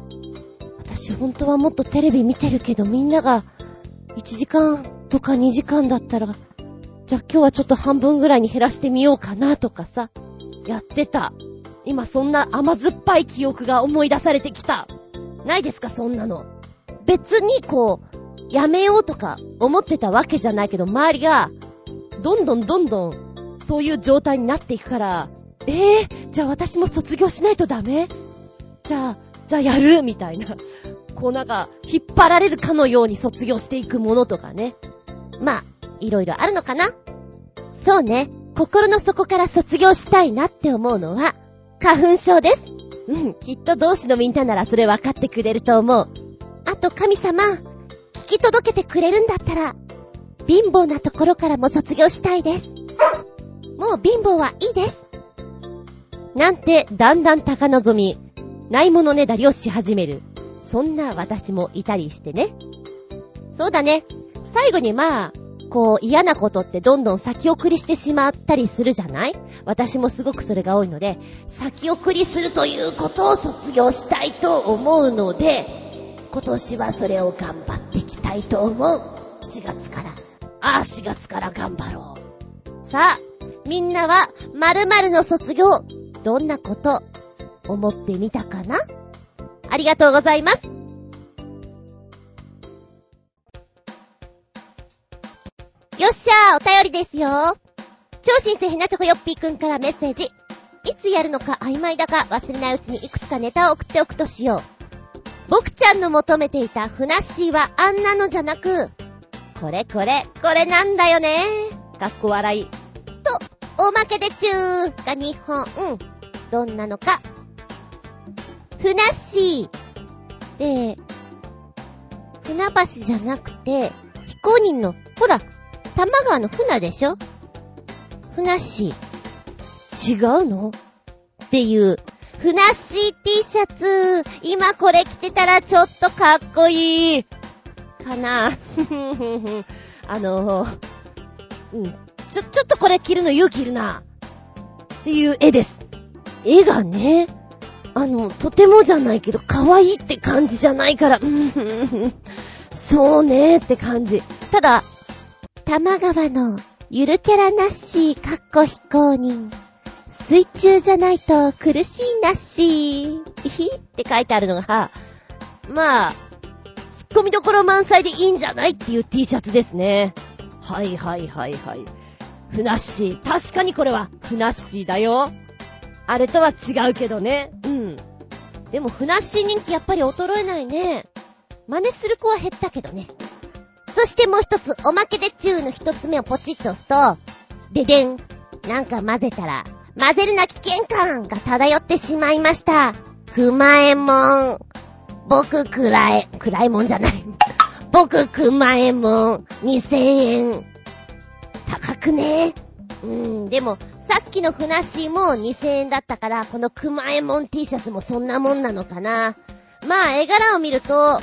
私本当はもっとテレビ見てるけどみんなが1時間とか2時間だったら、じゃあ今日はちょっと半分ぐらいに減らしてみようかなとかさ、やってた。今そんな甘酸っぱい記憶が思い出されてきた。ないですか、そんなの。別にこう、やめようとか思ってたわけじゃないけど、周りが、どんどんどんどん、そういう状態になっていくから、えー、じゃあ私も卒業しないとダメ？じゃあ、じゃあやる？みたいな。こうなんか、引っ張られるかのように卒業していくものとかね。まあ、いろいろあるのかな？そうね。心の底から卒業したいなって思うのは、花粉症です。うん、きっと同志のみんなならそれ分かってくれると思う。あと神様、聞き届けてくれるんだったら、貧乏なところからも卒業したいです。もう貧乏はいいです。なんて、だんだん高望み、ないものねだりをし始める。そんな私もいたりしてね。そうだね。最後にまあ、こう嫌なことってどんどん先送りしてしまったりするじゃない？私もすごくそれが多いので、先送りするということを卒業したいと思うので、今年はそれを頑張っていきたいと思う。4月から。ああ、4月から頑張ろう。さあ、みんなは〇〇の卒業、どんなこと思ってみたかな？ありがとうございます。よっしゃー、お便りですよ。超新星ひなチョコヨッピーくんからメッセージ。いつやるのか曖昧だが忘れないうちにいくつかネタを送っておくとしよう。僕ちゃんの求めていたふなっしーはあんなのじゃなく、これこれ、これなんだよね。かっこ笑い。と、おまけでちゅーが2本。うん。どんなのか。ふなっしー。で、船橋じゃなくて、非公認の、ほら、玉川の船でしょふなっしー。違うのっていう、ふなっしー T シャツ。今これ着てたらちょっとかっこいい。かな あのー、うん。ちょ、ちょっとこれ着るの勇気いるな。っていう絵です。絵がね、あの、とてもじゃないけど、可愛いって感じじゃないから、うんそうねーって感じ。ただ、玉川のゆるキャラなっしーかっこ非公認。水中じゃないと苦しいなっしー。ひ って書いてあるのが、まあ、突っ込みどころ満載でいいんじゃないっていう T シャツですね。はいはいはいはい。ふなっしー。確かにこれは、ふなっしーだよ。あれとは違うけどね。うん。でも、ふなっしー人気やっぱり衰えないね。真似する子は減ったけどね。そしてもう一つ、おまけで中の一つ目をポチッと押すと、ででん。なんか混ぜたら、混ぜるな危険感が漂ってしまいました。くまえもん。僕くらえ、暗いもんじゃない。僕くまえもん。2000円。高くね？うん、でも、さっきのふなしも2000円だったから、このくまえもん T シャツもそんなもんなのかな。まあ、絵柄を見ると、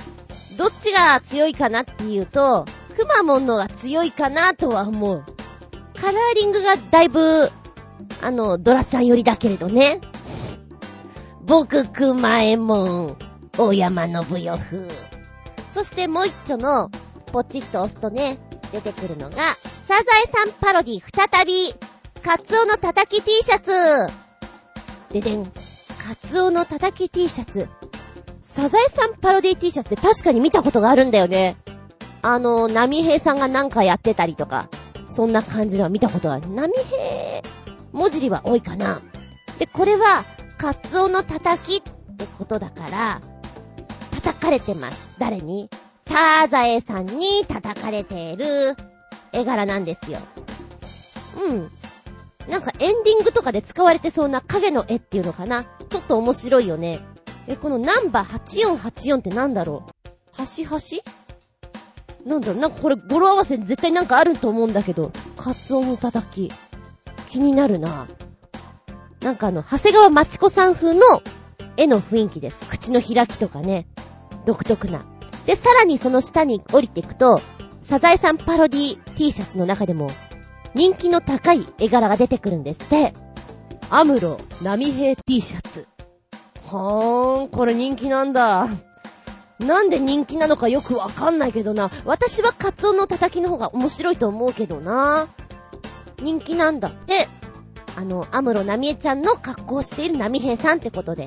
どっちが強いかなっていうと、くまモンのが強いかなとは思う。カラーリングがだいぶ、あの、ドラちゃん寄りだけれどね。僕くまえもん、大山信代風。そしてもう一丁の、ポチッと押すとね、出てくるのが、サザエさんパロディ再び、カツオのたたき T シャツ。ででん。カツオのたたき T シャツ。サザエさんパロディ T シャツって確かに見たことがあるんだよね。あの、ナミヘイさんがなんかやってたりとか、そんな感じのは見たことがある。ナミヘイ、文字りは多いかな。で、これは、カツオのたたきってことだから、叩かれてます。誰に？サザエさんに叩かれている絵柄なんですよ。うん。なんかエンディングとかで使われてそうな影の絵っていうのかな？ちょっと面白いよね。え、このナンバー8484ってなんだろう？端々なんだろう？なんかこれ語呂合わせ絶対なんかあると思うんだけど。カツオのたたき。気になるな。なんかあの、長谷川町子さん風の絵の雰囲気です。口の開きとかね。独特な。で、さらにその下に降りていくと、サザエさんパロディ T シャツの中でも、人気の高い絵柄が出てくるんですって。アムロ、波平 T シャツ。はーん、これ人気なんだ。なんで人気なのかよくわかんないけどな。私はカツオの叩きの方が面白いと思うけどな。人気なんだって。あの、アムロナミエちゃんの格好をしているナミヘイさんってことで。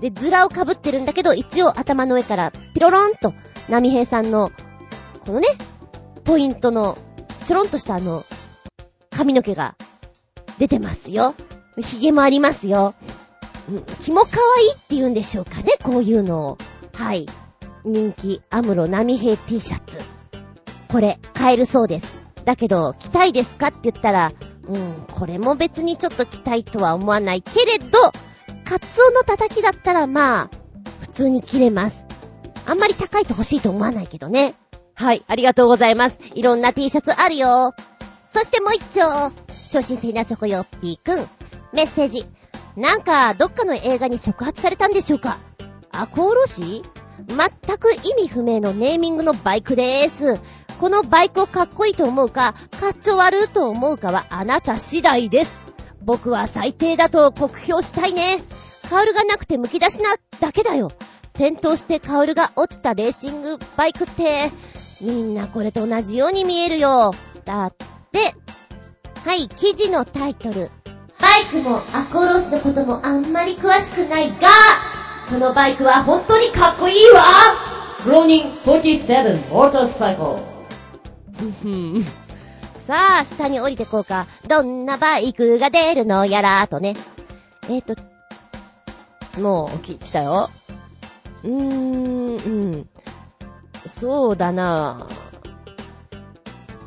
で、ズラを被ってるんだけど、一応頭の上からピロロンと、ナミヘイさんの、このね、ポイントの、ちょろんとしたあの、髪の毛が出てますよ。髭もありますよ。うん、気も可愛いって言うんでしょうかね、こういうのを。はい。人気、アムロ波平 T シャツ。これ、買えるそうです。だけど、着たいですかって言ったら、うん、これも別にちょっと着たいとは思わないけれど、カツオの叩きだったらまあ、普通に着れます。あんまり高いと欲しいと思わないけどね。はい、ありがとうございます。いろんな T シャツあるよ。そしてもう一丁、超新星なチョコヨッピーくん、メッセージ。なんか、どっかの映画に触発されたんでしょうか？アコーロシ？全く意味不明のネーミングのバイクでーす。このバイクをかっこいいと思うか、かっちょ悪いと思うかはあなた次第です。僕は最低だと酷評したいね。カウルがなくて剥き出しなだけだよ。転倒してカウルが落ちたレーシングバイクって、みんなこれと同じように見えるよ。だって、はい、記事のタイトル。バイクもアコロスのこともあんまり詳しくないが、このバイクは本当にかっこいいわ
ローニン47モーターサイコ
ル。さあ、下に降りてこうか。どんなバイクが出るのやらとね。えっ、ー、と、もう、来たよ。うーん、うん。そうだな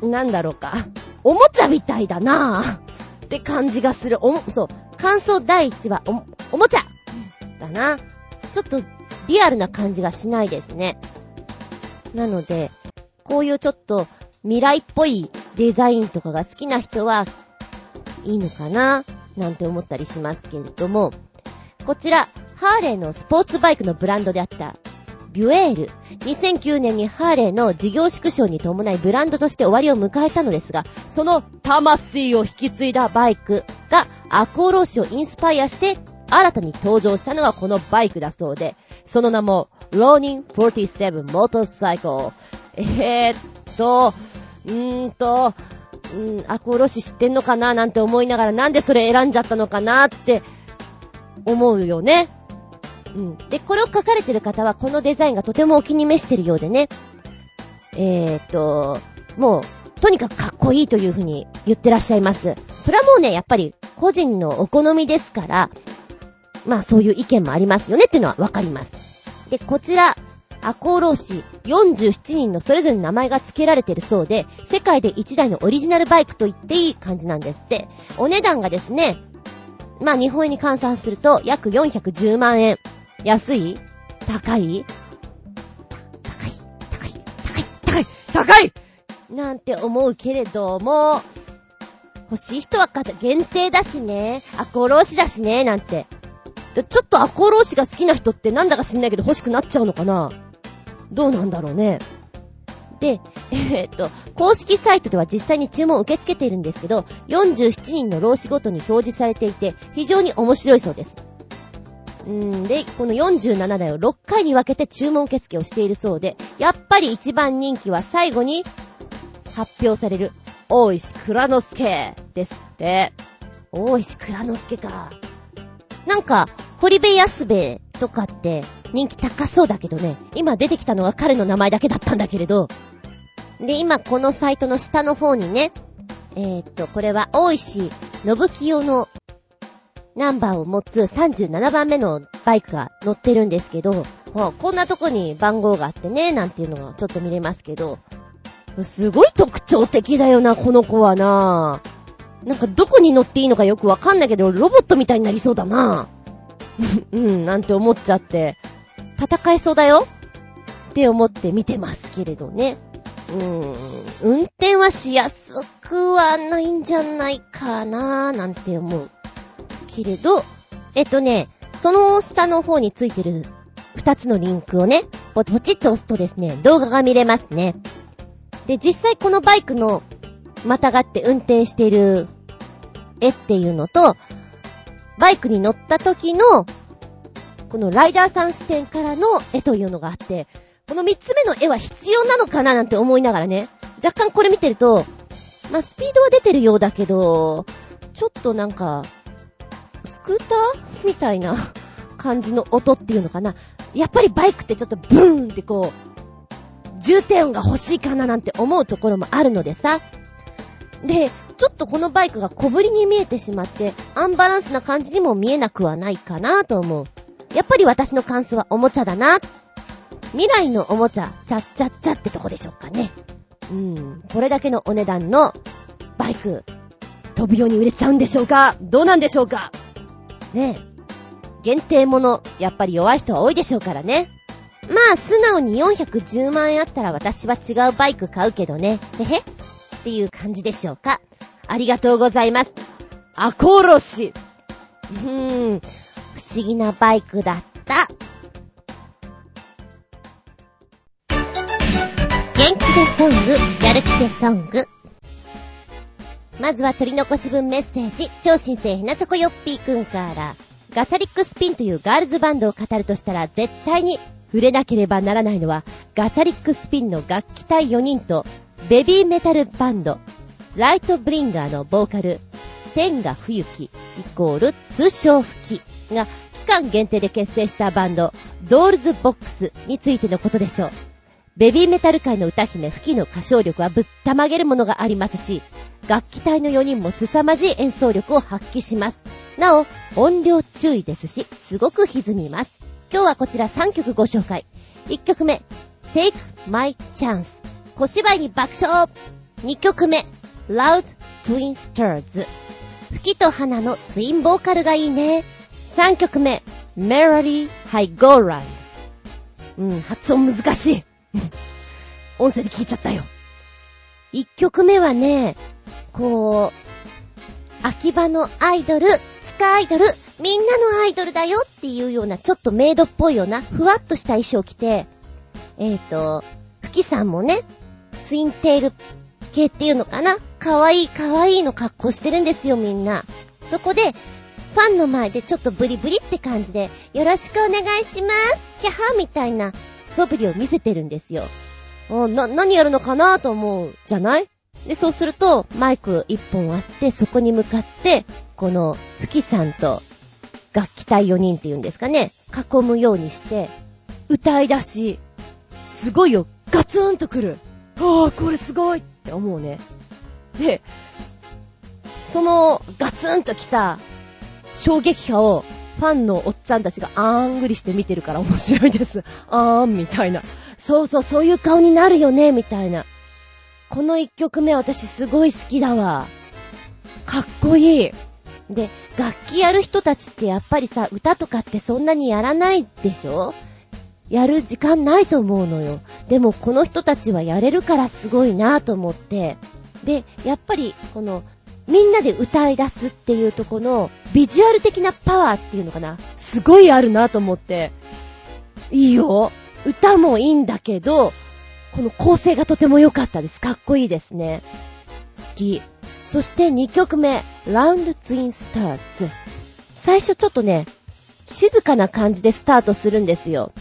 なんだろうか。おもちゃみたいだなって感じがする。おも、そう。感想第一はお、おもちゃだな。ちょっとリアルな感じがしないですね。なので、こういうちょっと未来っぽいデザインとかが好きな人はいいのかな？なんて思ったりしますけれども、こちら、ハーレーのスポーツバイクのブランドであったビュエール。2009年にハーレーの事業縮小に伴いブランドとして終わりを迎えたのですが、その魂を引き継いだバイクがアコーローシをインスパイアして新たに登場したのがこのバイクだそうで、その名も、ローニン47モートサイコル。えー、っと、うーんと、うん、アコーロシ知ってんのかな？なんて思いながらなんでそれ選んじゃったのかなって思うよね。うん。で、これを書かれてる方はこのデザインがとてもお気に召してるようでね。えー、と、もう、とにかくかっこいいというふうに言ってらっしゃいます。それはもうね、やっぱり個人のお好みですから、まあそういう意見もありますよねっていうのはわかります。で、こちら、赤穂浪士47人のそれぞれの名前が付けられてるそうで、世界で1台のオリジナルバイクと言っていい感じなんですって。お値段がですね、まあ日本円に換算すると約410万円。安い？高い？高い？高い？高い？高い？高い！なんて思うけれども、欲しい人は限定だしね、アコローシだしね、なんて。ちょっとアコーローシが好きな人ってなんだか知んないけど欲しくなっちゃうのかな？どうなんだろうね。で、えー、っと、公式サイトでは実際に注文を受け付けているんですけど、47人の老子ごとに表示されていて、非常に面白いそうです。うんで、この47台を6回に分けて注文受付をしているそうで、やっぱり一番人気は最後に発表される、大石倉之助ですって。大石倉之助か。なんか、堀部安部とかって人気高そうだけどね、今出てきたのは彼の名前だけだったんだけれど、で、今このサイトの下の方にね、えー、っと、これは大石信清のナンバーを持つ37番目のバイクが乗ってるんですけど、こんなとこに番号があってね、なんていうのがちょっと見れますけど、すごい特徴的だよな、この子はな。なんかどこに乗っていいのかよくわかんないけど、ロボットみたいになりそうだな。うん、なんて思っちゃって、戦えそうだよって思って見てますけれどね。うーん、運転はしやすくはないんじゃないかなーなんて思う。けれど、えっとね、その下の方についてる二つのリンクをね、ポチポチっと押すとですね、動画が見れますね。で、実際このバイクのまたがって運転している絵っていうのと、バイクに乗った時の、このライダーさん視点からの絵というのがあって、この三つ目の絵は必要なのかななんて思いながらね、若干これ見てると、まあ、スピードは出てるようだけど、ちょっとなんか、スクーターみたいな感じの音っていうのかな。やっぱりバイクってちょっとブーンってこう、重低音が欲しいかななんて思うところもあるのでさ。で、ちょっとこのバイクが小ぶりに見えてしまって、アンバランスな感じにも見えなくはないかなと思う。やっぱり私の感想はおもちゃだな。未来のおもちゃ、ちゃっちゃっちゃってとこでしょうかね。うん、これだけのお値段のバイク、飛ぶように売れちゃうんでしょうか？どうなんでしょうか？ねえ。限定もの、やっぱり弱い人は多いでしょうからね。まあ、素直に410万円あったら私は違うバイク買うけどね。へへっていう感じでしょうか。ありがとうございます。アコロシ。うーん、不思議なバイクだった。元気でソング、やる気でソング。まずは取り残し分メッセージ、超新星ヘナチョコヨッピーくんから、ガチャリックスピンというガールズバンドを語るとしたら絶対に触れなければならないのは、ガチャリックスピンの楽器隊4人と、ベビーメタルバンド、ライトブリンガーのボーカル、天下冬木、イコール通称吹きが期間限定で結成したバンド、ドールズボックスについてのことでしょう。ベビーメタル界の歌姫吹きの歌唱力はぶったまげるものがありますし、楽器隊の4人も凄まじい演奏力を発揮します。なお、音量注意ですし、すごく歪みます。今日はこちら3曲ご紹介。1曲目、Take My Chance。小芝居に爆笑。2曲目、Loud Twin Stars。吹きと花のツインボーカルがいいね。3曲目、Melody High Go Ride。うん、発音難しい。音声で聞いちゃったよ。1曲目はね、こう、秋葉のアイドル、スカアイドル、みんなのアイドルだよっていうような、ちょっとメイドっぽいような、ふわっとした衣装着て、えっ、ー、と、ふきさんもね、ツインテール系っていうのかな？かわいいかわいいの格好してるんですよ、みんな。そこで、ファンの前でちょっとブリブリって感じで、よろしくお願いします、キャハみたいな素振りを見せてるんですよ。な、何やるのかなと思うじゃない？で、そうすると、マイク一本あって、そこに向かって、この、ふきさんと、楽器隊4人っていうんですかね、囲むようにして、歌い出し、すごいよ、ガツンとくる。ああ、これすごいって思うね。で、その、ガツンと来た、衝撃波を、
ファンのおっちゃんたちがあーんぐりして見てるから面白いです。あーんみたいな。そうそう、そういう顔になるよね、みたいな。この一曲目私すごい好きだわ。かっこいい。で、楽器やる人たちってやっぱりさ、歌とかってそんなにやらないでしょ？やる時間ないと思うのよ。でもこの人たちはやれるからすごいなと思って。で、やっぱりこの、みんなで歌い出すっていうとこの、ビジュアル的なパワーっていうのかな。すごいあるなと思って。いいよ。歌もいいんだけど、この構成がとても良かったです。かっこいいですね。好き。そして2曲目、Round Twin Starts。最初ちょっとね、静かな感じでスタートするんですよ。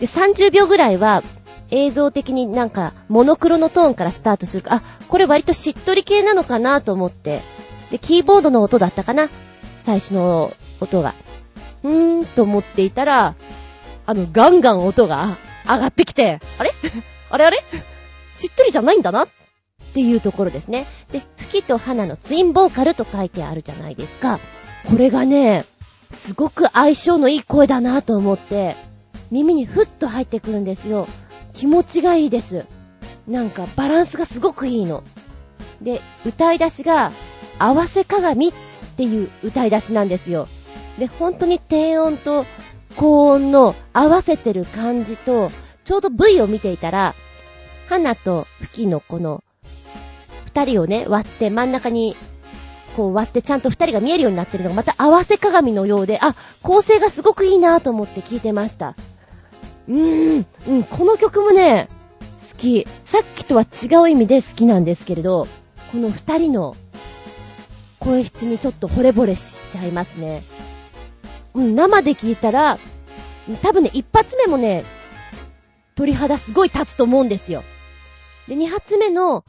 で、30秒ぐらいは映像的になんかモノクロのトーンからスタートするか、あ、これ割としっとり系なのかなと思って。で、キーボードの音だったかな最初の音が。うーんと思っていたら、あの、ガンガン音が上がってきて、あれ？あれあれ？しっとりじゃないんだなっていうところですね。で、吹きと花のツインボーカルと書いてあるじゃないですか。これがね、すごく相性のいい声だなと思って、耳にふっと入ってくるんですよ。気持ちがいいです。なんかバランスがすごくいいの。で、歌い出しが、合わせ鏡っていう歌い出しなんですよ。で、本当に低音と高音の合わせてる感じと、ちょうど V を見ていたら、花と吹きのこの、二人をね、割って真ん中に、こう割ってちゃんと二人が見えるようになってるのがまた合わせ鏡のようで、あ、構成がすごくいいなと思って聞いてました。うーん、うん、この曲もね、好き。さっきとは違う意味で好きなんですけれど、この二人の声質にちょっと惚れ惚れしちゃいますね。うん、生で聞いたら、多分ね、一発目もね、鳥肌すごい立つと思うんですよ。で、二発目の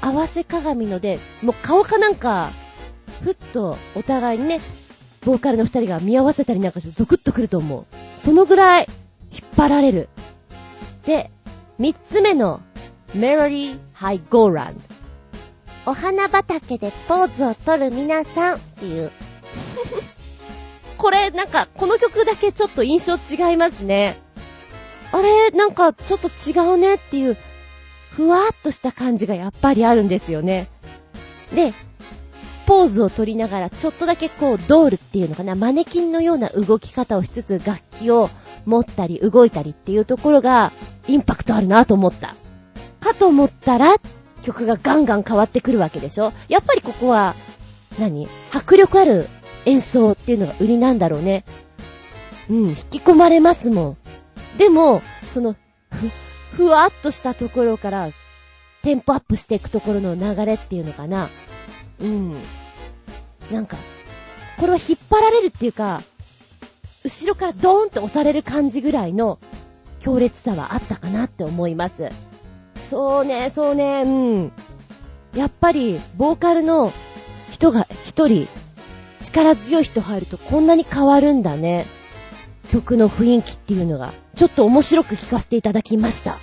合わせ鏡ので、もう顔かなんか、ふっとお互いにね、ボーカルの二人が見合わせたりなんかしてゾクッとくると思う。そのぐらい引っ張られる。で、三つ目のメロディーハイゴーランド。
お花畑でポーズを取る皆さんっていう。
これ、なんか、この曲だけちょっと印象違いますね。あれ、なんか、ちょっと違うねっていう、ふわーっとした感じがやっぱりあるんですよね。で、ポーズを取りながら、ちょっとだけこう、ドールっていうのかな、マネキンのような動き方をしつつ、楽器を持ったり、動いたりっていうところが、インパクトあるなと思った。かと思ったら、曲がガンガン変わってくるわけでしょやっぱりここは、何？迫力ある演奏っていうのが売りなんだろうね。うん、引き込まれますもん。でも、その、ふ、ふわっとしたところから、テンポアップしていくところの流れっていうのかな。うん。なんか、これは引っ張られるっていうか、後ろからドーンって押される感じぐらいの強烈さはあったかなって思います。そうね、そうね、うん。やっぱり、ボーカルの人が一人、力強い人入るとこんなに変わるんだね。曲の雰囲気っていうのが、ちょっと面白く聞かせていただきました。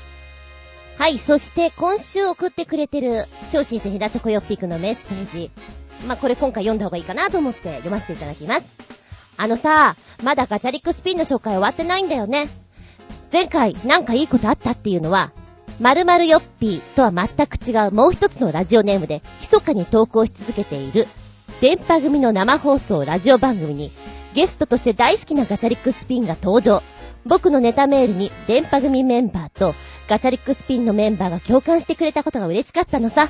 はい、そして今週送ってくれてる超新星ひだチョコヨッピーくんのメッセージ。まあ、これ今回読んだ方がいいかなと思って読ませていただきます。あのさ、まだガチャリックスピンの紹介終わってないんだよね。前回なんかいいことあったっていうのは、〇〇ヨッピーとは全く違うもう一つのラジオネームで密かに投稿し続けている電波組の生放送ラジオ番組にゲストとして大好きなガチャリックスピンが登場。僕のネタメールに電波組メンバーとガチャリックスピンのメンバーが共感してくれたことが嬉しかったのさ。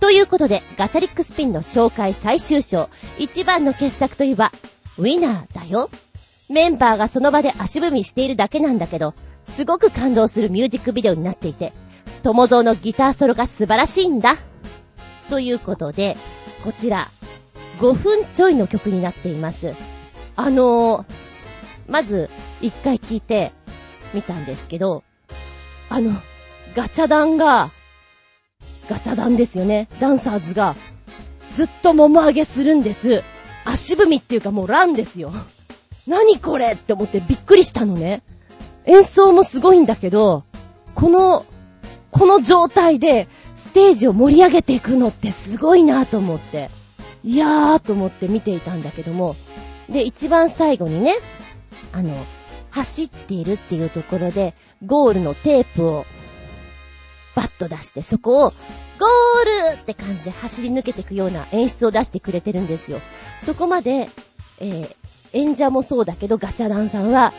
ということで、ガチャリックスピンの紹介最終章、一番の傑作といえば、ウィナーだよ。メンバーがその場で足踏みしているだけなんだけど、すごく感動するミュージックビデオになっていて、友蔵のギターソロが素晴らしいんだ。ということで、こちら、5分ちょいの曲になっています。あのー、まず、一回聞いてみたんですけど、あの、ガチャダンが、ガチャダンですよね。ダンサーズが、ずっと桃上げするんです。足踏みっていうかもうランですよ。何これって思ってびっくりしたのね。演奏もすごいんだけど、この、この状態でステージを盛り上げていくのってすごいなと思って。いやーと思って見ていたんだけども、
で、一番最後にね、あの、走っているっていうところで、ゴールのテープを、バッと出して、そこを、ゴールって感じで走り抜けていくような演出を出してくれてるんですよ。そこまで、えー、演者もそうだけど、ガチャダンさんは、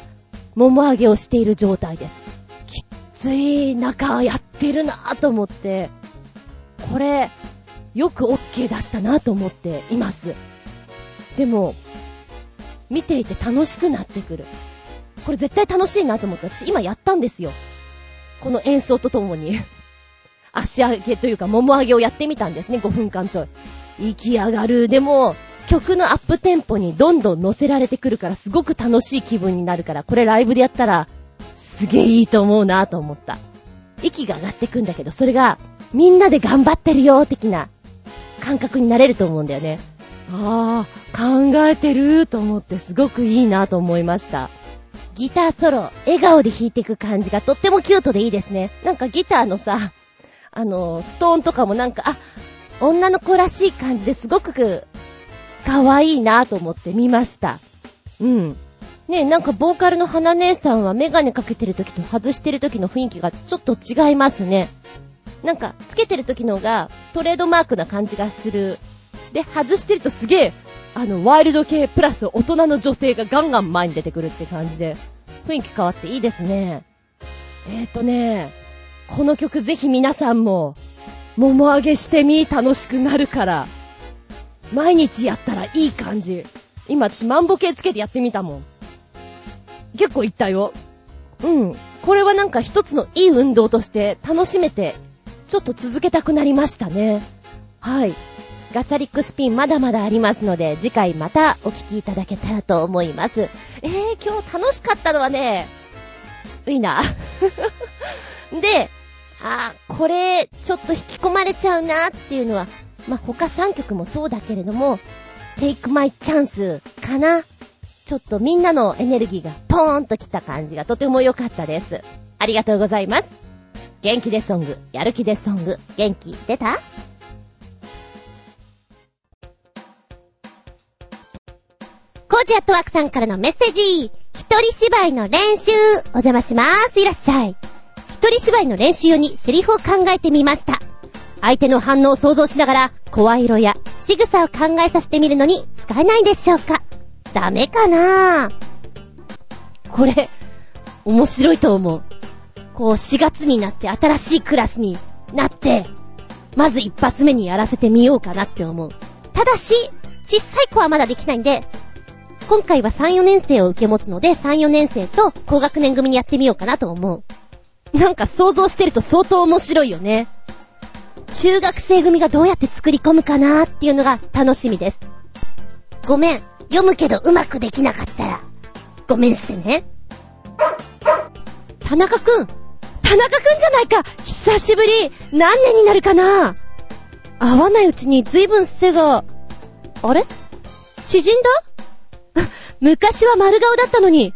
もも上げをしている状態です。きつい中やってるなと思って、これ、よく OK 出したなと思っています。でも、見ていて楽しくなってくる。これ絶対楽しいなと思って私今やったんですよ。この演奏とともに。足上げというか、もも上げをやってみたんですね、5分間ちょい。息上がる。でも、曲のアップテンポにどんどん乗せられてくるから、すごく楽しい気分になるから、これライブでやったら、すげえいいと思うなと思った。息が上がってくんだけど、それが、みんなで頑張ってるよ、的な感覚になれると思うんだよね。ああ、考えてると思ってすごくいいなと思いました。ギターソロ、笑顔で弾いていく感じがとってもキュートでいいですね。なんかギターのさ、あの、ストーンとかもなんか、あ、女の子らしい感じですごく、可愛いなと思って見ました。うん。ねえなんかボーカルの花姉さんはメガネかけてる時と外してる時の雰囲気がちょっと違いますね。なんか、つけてる時のがトレードマークな感じがする。で、外してるとすげえ、あの、ワイルド系プラス大人の女性がガンガン前に出てくるって感じで、雰囲気変わっていいですね。えーとね、この曲ぜひ皆さんも、もも上げしてみ、楽しくなるから。毎日やったらいい感じ。今私万歩計つけてやってみたもん。結構いったよ。うん。これはなんか一つのいい運動として楽しめて、ちょっと続けたくなりましたね。はい。ガチャリックスピンまだまだありますので、次回またお聞きいただけたらと思います。えー、今日楽しかったのはね、ういな。で、あこれ、ちょっと引き込まれちゃうなっていうのは、まあ、他3曲もそうだけれども、Take My Chance かな。ちょっとみんなのエネルギーがポーンと来た感じがとても良かったです。ありがとうございます。元気でソング、やる気でソング、元気出た？
コージアットワークさんからのメッセージ。一人芝居の練習、お邪魔しまーす。いらっしゃい。一人芝居の練習用にセリフを考えてみました。相手の反応を想像しながら、声色や仕草を考えさせてみるのに使えないでしょうかダメかな？これ、面白いと思う。こう4月になって新しいクラスになって、まず一発目にやらせてみようかなって思う。ただし、小さい子はまだできないんで、今回は3、4年生を受け持つので、3、4年生と高学年組にやってみようかなと思う。なんか想像してると相当面白いよね。中学生組がどうやって作り込むかなーっていうのが楽しみです。ごめん。読むけどうまくできなかったら、ごめんしてね。田中くん。田中くんじゃないか。久しぶり。何年になるかな。会わないうちに随分背が、あれ？縮んだ？昔は丸顔だったのに、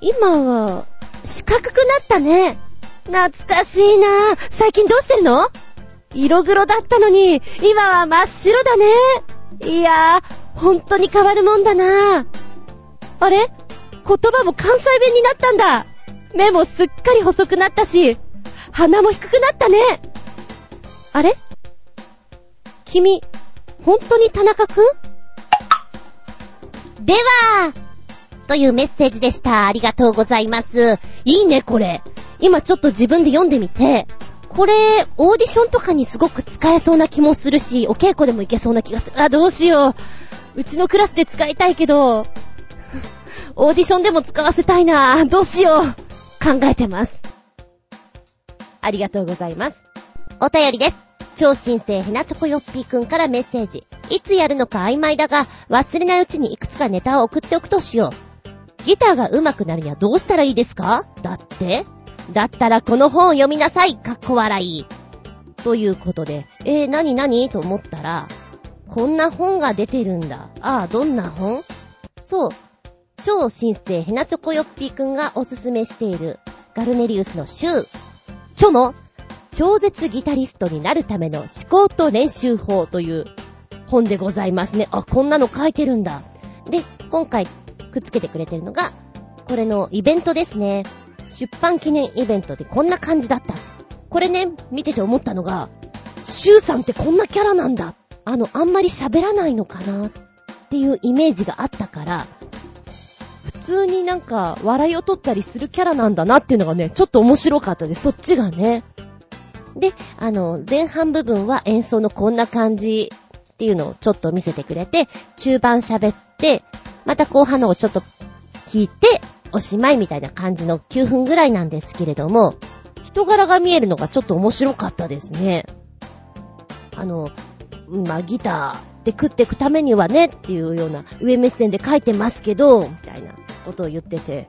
今は、四角くなったね。懐かしいな。最近どうしてるの？色黒だったのに、今は真っ白だね。いやー、ほんとに変わるもんだなあれ？言葉も関西弁になったんだ。目もすっかり細くなったし、鼻も低くなったね。あれ？君、ほんとに田中くんでは、というメッセージでした。ありがとうございます。いいね、これ。今ちょっと自分で読んでみて、これ、オーディションとかにすごく使えそうな気もするし、お稽古でもいけそうな気がする。あ、どうしよう。うちのクラスで使いたいけど、オーディションでも使わせたいな。どうしよう。考えてます。ありがとうございます。お便りです。超新星ヘナチョコヨッピーくんからメッセージ。いつやるのか曖昧だが、忘れないうちにいくつかネタを送っておくとしよう。ギターが上手くなるにはどうしたらいいですか？だってだったらこの本を読みなさいかっこ笑い。ということで、えー、なになにと思ったら、こんな本が出てるんだ。ああ、どんな本？そう。超新星ヘナチョコヨッピーくんがおすすめしているガルネリウスの週。チョの超絶ギタリストになるための思考と練習法という本でございますね。あ、こんなの書いてるんだ。で、今回くっつけてくれてるのが、これのイベントですね。出版記念イベントでこんな感じだった。これね、見てて思ったのが、シュウさんってこんなキャラなんだ。あの、あんまり喋らないのかなっていうイメージがあったから、普通になんか笑いを取ったりするキャラなんだなっていうのがね、ちょっと面白かったです。そっちがね。で、あの、前半部分は演奏のこんな感じっていうのをちょっと見せてくれて、中盤喋って、また後半のをちょっと聞いて、おしまいみたいな感じの9分ぐらいなんですけれども、人柄が見えるのがちょっと面白かったですね。あの、まあ、ギターで食っていくためにはねっていうような上目線で書いてますけど、みたいなことを言ってて。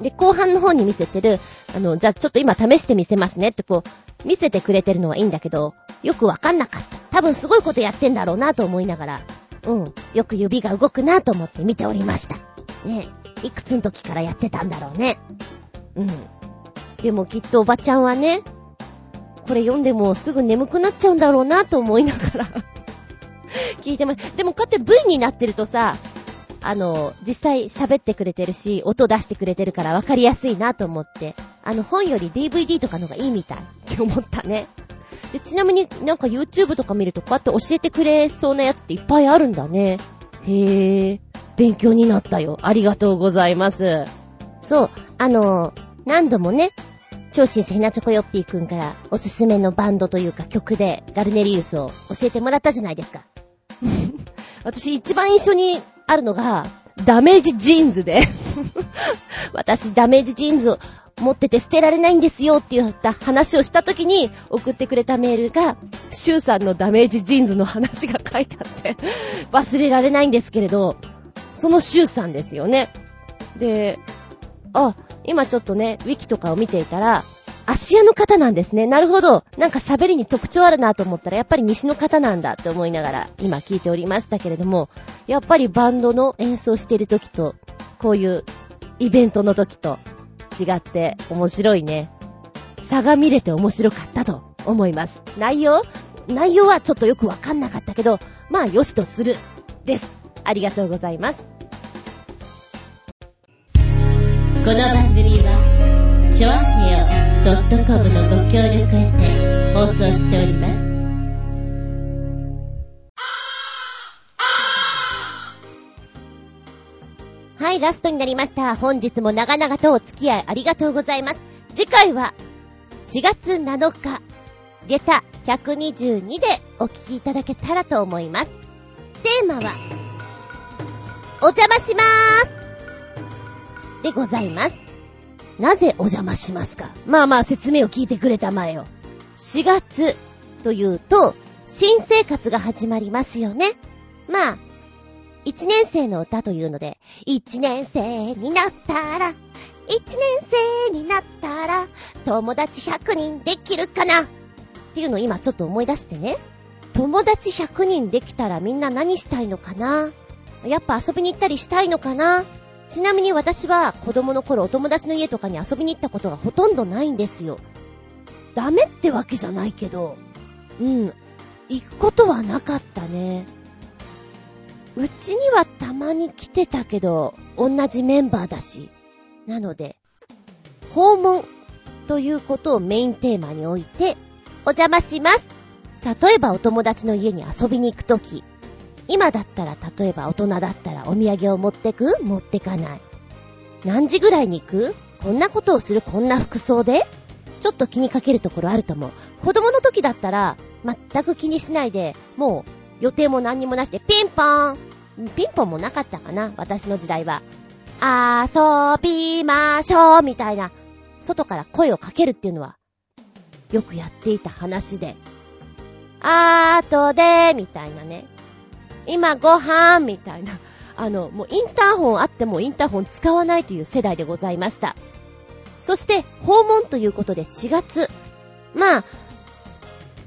で、後半の方に見せてる、あの、じゃあちょっと今試してみせますねってこう、見せてくれてるのはいいんだけど、よくわかんなかった。多分すごいことやってんだろうなと思いながら、うん、よく指が動くなと思って見ておりました。ねいくつの時からやってたんだろうね。うん。でもきっとおばちゃんはね、これ読んでもすぐ眠くなっちゃうんだろうなと思いながら 聞いてます。でもこうやって V になってるとさ、あの、実際喋ってくれてるし、音出してくれてるから分かりやすいなと思って、あの本より DVD とかのがいいみたいって思ったね。でちなみになんか YouTube とか見るとこうやって教えてくれそうなやつっていっぱいあるんだね。へえ、勉強になったよ。ありがとうございます。そう、あの、何度もね、超新星なチョコヨッピーくんからおすすめのバンドというか曲でガルネリウスを教えてもらったじゃないですか。私一番印象にあるのが、ダメージジーンズで。私ダメージジーンズを持ってて捨てられないんですよって言った話をした時に送ってくれたメールが、シュウさんのダメージジーンズの話が書いてあって、忘れられないんですけれど、そのシュウさんですよね。で、あ、今ちょっとね、ウィキとかを見ていたら、芦屋の方なんですね。なるほど。なんか喋りに特徴あるなと思ったら、やっぱり西の方なんだって思いながら、今聞いておりましたけれども、やっぱりバンドの演奏している時と、こういうイベントの時と違って面白いね。差が見れて面白かったと思います。内容内容はちょっとよくわかんなかったけど、まあ、よしとする。です。ありがとうございます。
この番組は、ちょあへよ .com のご協力へて放送しております。
はい、ラストになりました。本日も長々とお付き合いありがとうございます。次回は、4月7日、下駄122でお聞きいただけたらと思います。テーマは、お邪魔しまーすでございます。なぜお邪魔しますか？まあまあ説明を聞いてくれたまえよ。4月というと、新生活が始まりますよね。まあ、一年生の歌というので、一年生になったら、一年生になったら、友達100人できるかな？っていうのを今ちょっと思い出してね。友達100人できたらみんな何したいのかな？やっぱ遊びに行ったりしたいのかな？ちなみに私は子供の頃お友達の家とかに遊びに行ったことがほとんどないんですよ。ダメってわけじゃないけど、うん、行くことはなかったね。うちにはたまに来てたけど、同じメンバーだし。なので、訪問ということをメインテーマに置いて、お邪魔します。例えばお友達の家に遊びに行くとき、今だったら例えば大人だったらお土産を持ってく？持ってかない。何時ぐらいに行く？こんなことをする？こんな服装で？ちょっと気にかけるところあると思う。子供の時だったら、全く気にしないで、もう予定も何にもなしでピンポーンピンポンもなかったかな私の時代は。遊びましょうみたいな、外から声をかけるっていうのは、よくやっていた話で。あーとで、みたいなね。今ご飯みたいな。あの、もうインターホンあってもインターホン使わないという世代でございました。そして、訪問ということで4月。まあ、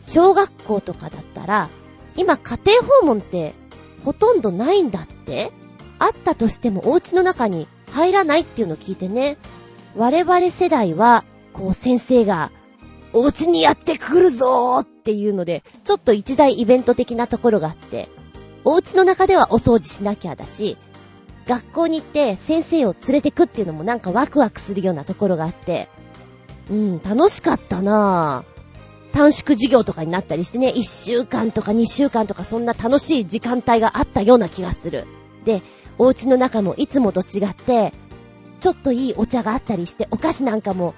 小学校とかだったら、今家庭訪問ってほとんどないんだってあったとしてもお家の中に入らないっていうのを聞いてね。我々世代は、こう先生が、お家にやってくるぞーっていうので、ちょっと一大イベント的なところがあって、お家の中ではお掃除しなきゃだし、
学校に行って先生を連れてくっていうのもなんかワクワクするようなところがあって、うん、楽しかったなぁ。短縮授業とかになったりしてね、1週間とか2週間とかそんな楽しい時間帯があったような気がする。で、お家の中もいつもと違って、ちょっといいお茶があったりして、お菓子なんかも、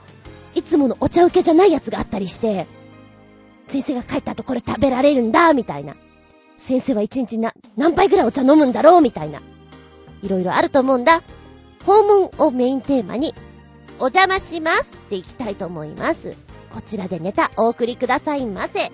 いつものお茶受けじゃないやつがあったりして、先生が帰った後これ食べられるんだ、みたいな。先生は一日な、何杯ぐらいお茶飲むんだろう、みたいな。いろいろあると思うんだ。訪問をメインテーマに、お邪魔しますっていきたいと思います。こちらでネタお送りくださいませ。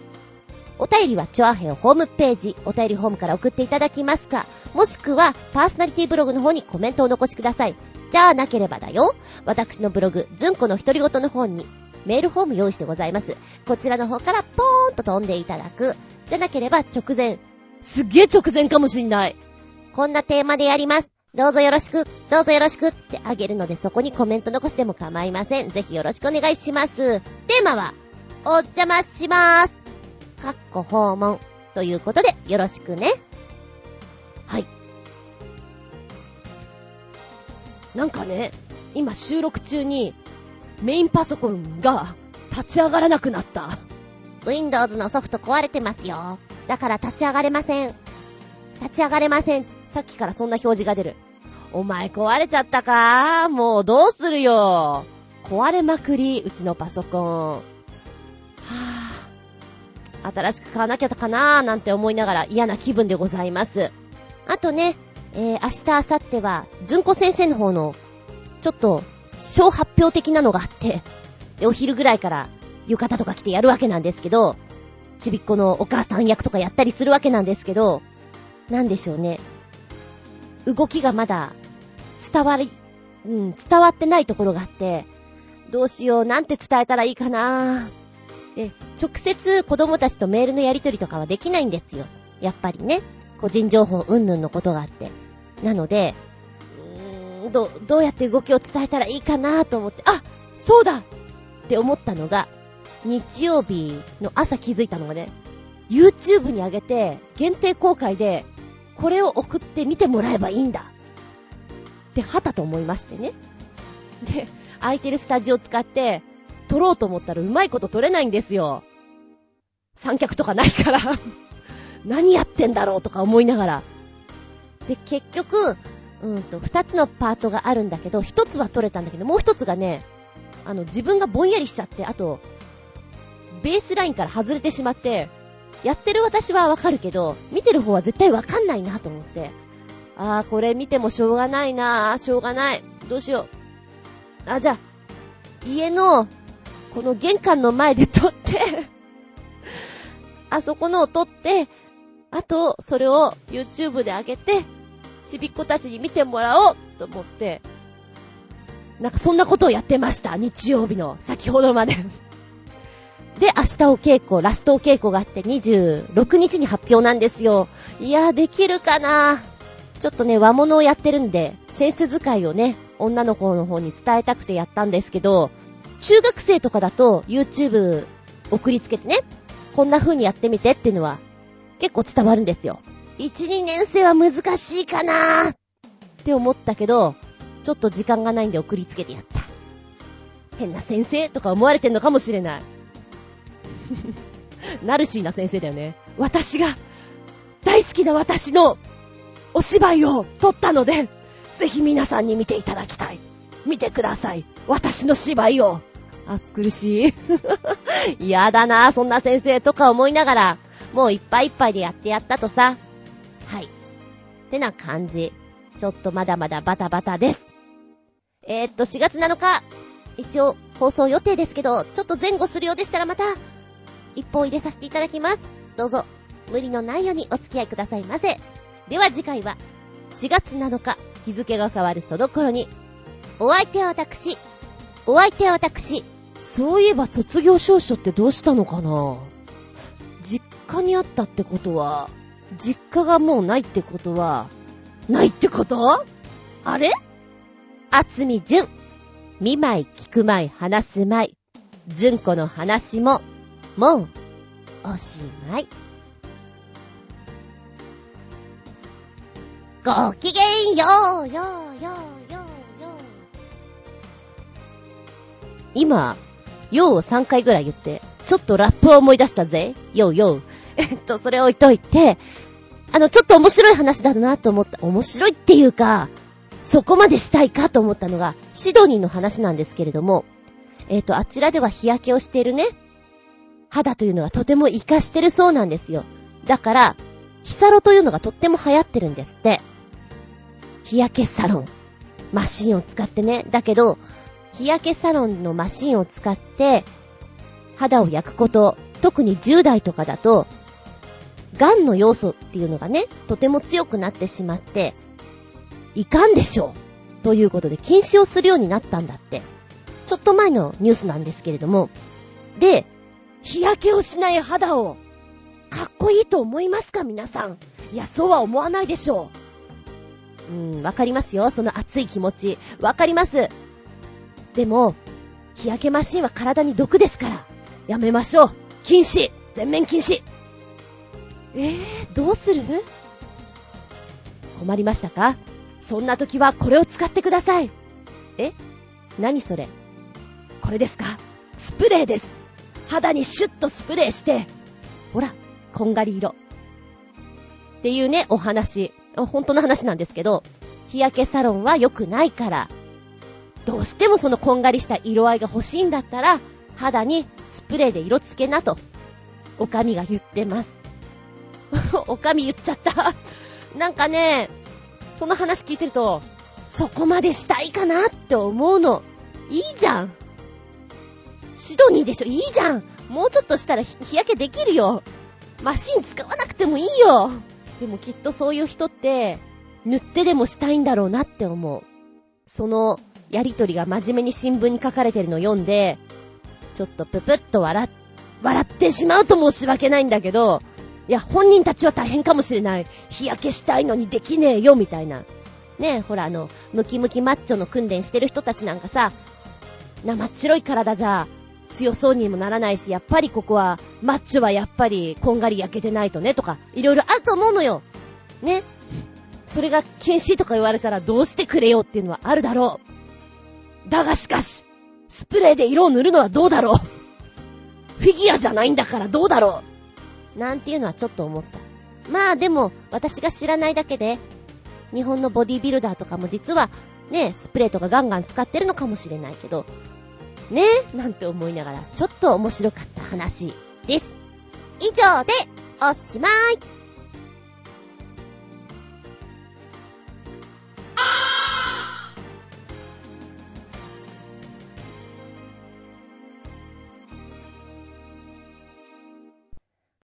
お便りはチョアヘオホームページ、お便りホームから送っていただきますか、もしくはパーソナリティブログの方にコメントを残しください。じゃあなければだよ。私のブログ、ズンコの独り言の方にメールフォーム用意してございます。こちらの方からポーンと飛んでいただく。じゃなければ直前。すっげえ直前かもしんない。こんなテーマでやります。どうぞよろしく、どうぞよろしくってあげるのでそこにコメント残しても構いません。ぜひよろしくお願いします。テーマは、お邪魔しまーす。かっこ訪問。ということで、よろしくね。はい。なんかね、今収録中に、メインパソコンが立ち上がらなくなった。
Windows のソフト壊れてますよ。だから立ち上がれません。立ち上がれません。さっきからそんな表示が出る。お前壊れちゃったか？もうどうするよ？壊れまくり、うちのパソコン。はぁ、新しく買わなきゃかなーなんて思いながら嫌な気分でございます。あとね、えー、明日、明後日は、ずんこ先生の方の、ちょっと、小発表的なのがあって、で、お昼ぐらいから浴衣とか着てやるわけなんですけど、ちびっこのお母さん役とかやったりするわけなんですけど、なんでしょうね。動きがまだ伝わり、うん、伝わってないところがあって、どうしよう、なんて伝えたらいいかなで、直接子供たちとメールのやり取りとかはできないんですよ。やっぱりね。個人情報うんぬんのことがあって。なので、うーん、ど、どうやって動きを伝えたらいいかなと思って、あそうだって思ったのが、日曜日の朝気づいたのがね、YouTube に上げて、限定公開で、これを送って見てもらえばいいんだ。ってはたと思いましてね。で、空いてるスタジオ使って、撮ろうと思ったらうまいこと撮れないんですよ。三脚とかないから 何やってんだろうとか思いながら。で、結局、うんと、二つのパートがあるんだけど、一つは撮れたんだけど、もう一つがね、あの、自分がぼんやりしちゃって、あと、ベースラインから外れてしまって、やってる私はわかるけど、見てる方は絶対わかんないなと思って。あー、これ見てもしょうがないなーしょうがない。どうしよう。あ、じゃあ、家の、この玄関の前で撮ってあそこのを撮って、あと、それを YouTube で上げて、ちびっ子たちに見てもらおうと思って、なんかそんなことをやってました。日曜日の先ほどまでで、明日お稽古、ラストお稽古があって26日に発表なんですよ。いや、できるかなちょっとね、和物をやってるんで、センス使いをね、女の子の方に伝えたくてやったんですけど、中学生とかだと YouTube 送りつけてね、こんな風にやってみてっていうのは結構伝わるんですよ。1、2年生は難しいかなって思ったけど、ちょっと時間がないんで送りつけてやった。変な先生とか思われてんのかもしれない。ナルシーな先生だよね。私が、大好きな私のお芝居を撮ったので、ぜひ皆さんに見ていただきたい。見てください。私の芝居を。暑苦しい。嫌だな、そんな先生とか思いながら、もういっぱいいっぱいでやってやったとさ。はい。ってな感じ。ちょっとまだまだバタバタです。えー、っと、4月7日、一応放送予定ですけど、ちょっと前後するようでしたらまた、一本入れさせていただきます。どうぞ、無理のないようにお付き合いくださいませ。では次回は、4月7日、日付が変わるその頃に、お相手は私、お相手は私、そういえば卒業証書ってどうしたのかな？実家にあったってことは、実家がもうないってことは、ないってこと？あれ？あつみじゅん。見舞い聞く舞い話す舞い。ずんこの話も、もう、おしまい。ごきげんよう、よう、よう、よう、よう。
今、ようを3回ぐらい言って、ちょっとラップを思い出したぜ。ようよう。えっと、それ置いといて、あの、ちょっと面白い話だなと思った。面白いっていうか、そこまでしたいかと思ったのが、シドニーの話なんですけれども、えっ、と、あちらでは日焼けをしているね、肌というのがとても活かしてるそうなんですよ。だから、ヒサロというのがとっても流行ってるんですって。日焼けサロン。マシンを使ってね。だけど、日焼けサロンのマシンを使って、肌を焼くこと、特に10代とかだと、癌の要素っていうのがね、とても強くなってしまって、いかんでしょうということで禁止をするようになったんだって。ちょっと前のニュースなんですけれども。で、日焼けをしない肌を、かっこいいと思いますか皆さん。いや、そうは思わないでしょう。うん、わかりますよ。その熱い気持ち。わかります。でも、日焼けマシンは体に毒ですから。やめましょう。禁止全面禁止えー、どうする？困りましたか？そんな時はこれを使ってください。え？何それ？これですか？スプレーです。肌にシュッとスプレーして、ほら、こんがり色。っていうね、お話。本当の話なんですけど、日焼けサロンは良くないから、どうしてもそのこんがりした色合いが欲しいんだったら、肌にスプレーで色付けなと、おかみが言ってます。おかみ言っちゃった。なんかね、その話聞いてると、そこまでしたいかなって思うの。いいじゃん。シドニーでしょ？いいじゃん。もうちょっとしたら日焼けできるよ。マシン使わなくてもいいよ。でもきっとそういう人って、塗ってでもしたいんだろうなって思う。そのやりとりが真面目に新聞に書かれてるのを読んで、ちょっとぷぷっと笑っ、笑ってしまうと申し訳ないんだけど、いや、本人たちは大変かもしれない。日焼けしたいのにできねえよ、みたいな。ねえ、ほらあの、ムキムキマッチョの訓練してる人たちなんかさ、生っ白い体じゃ、強そうにもならないし、やっぱりここは、マッチョはやっぱり、こんがり焼けてないとね、とか、いろいろあると思うのよ。ね。それが禁止とか言われたらどうしてくれよっていうのはあるだろう。だがしかし、スプレーで色を塗るのはどうだろう。フィギュアじゃないんだからどうだろう。なんていうのはちょっと思った。まあでも、私が知らないだけで、日本のボディビルダーとかも実は、ね、スプレーとかガンガン使ってるのかもしれないけど、ね、なんて思いながら、ちょっと面白かった話です。
以上で、おしまい。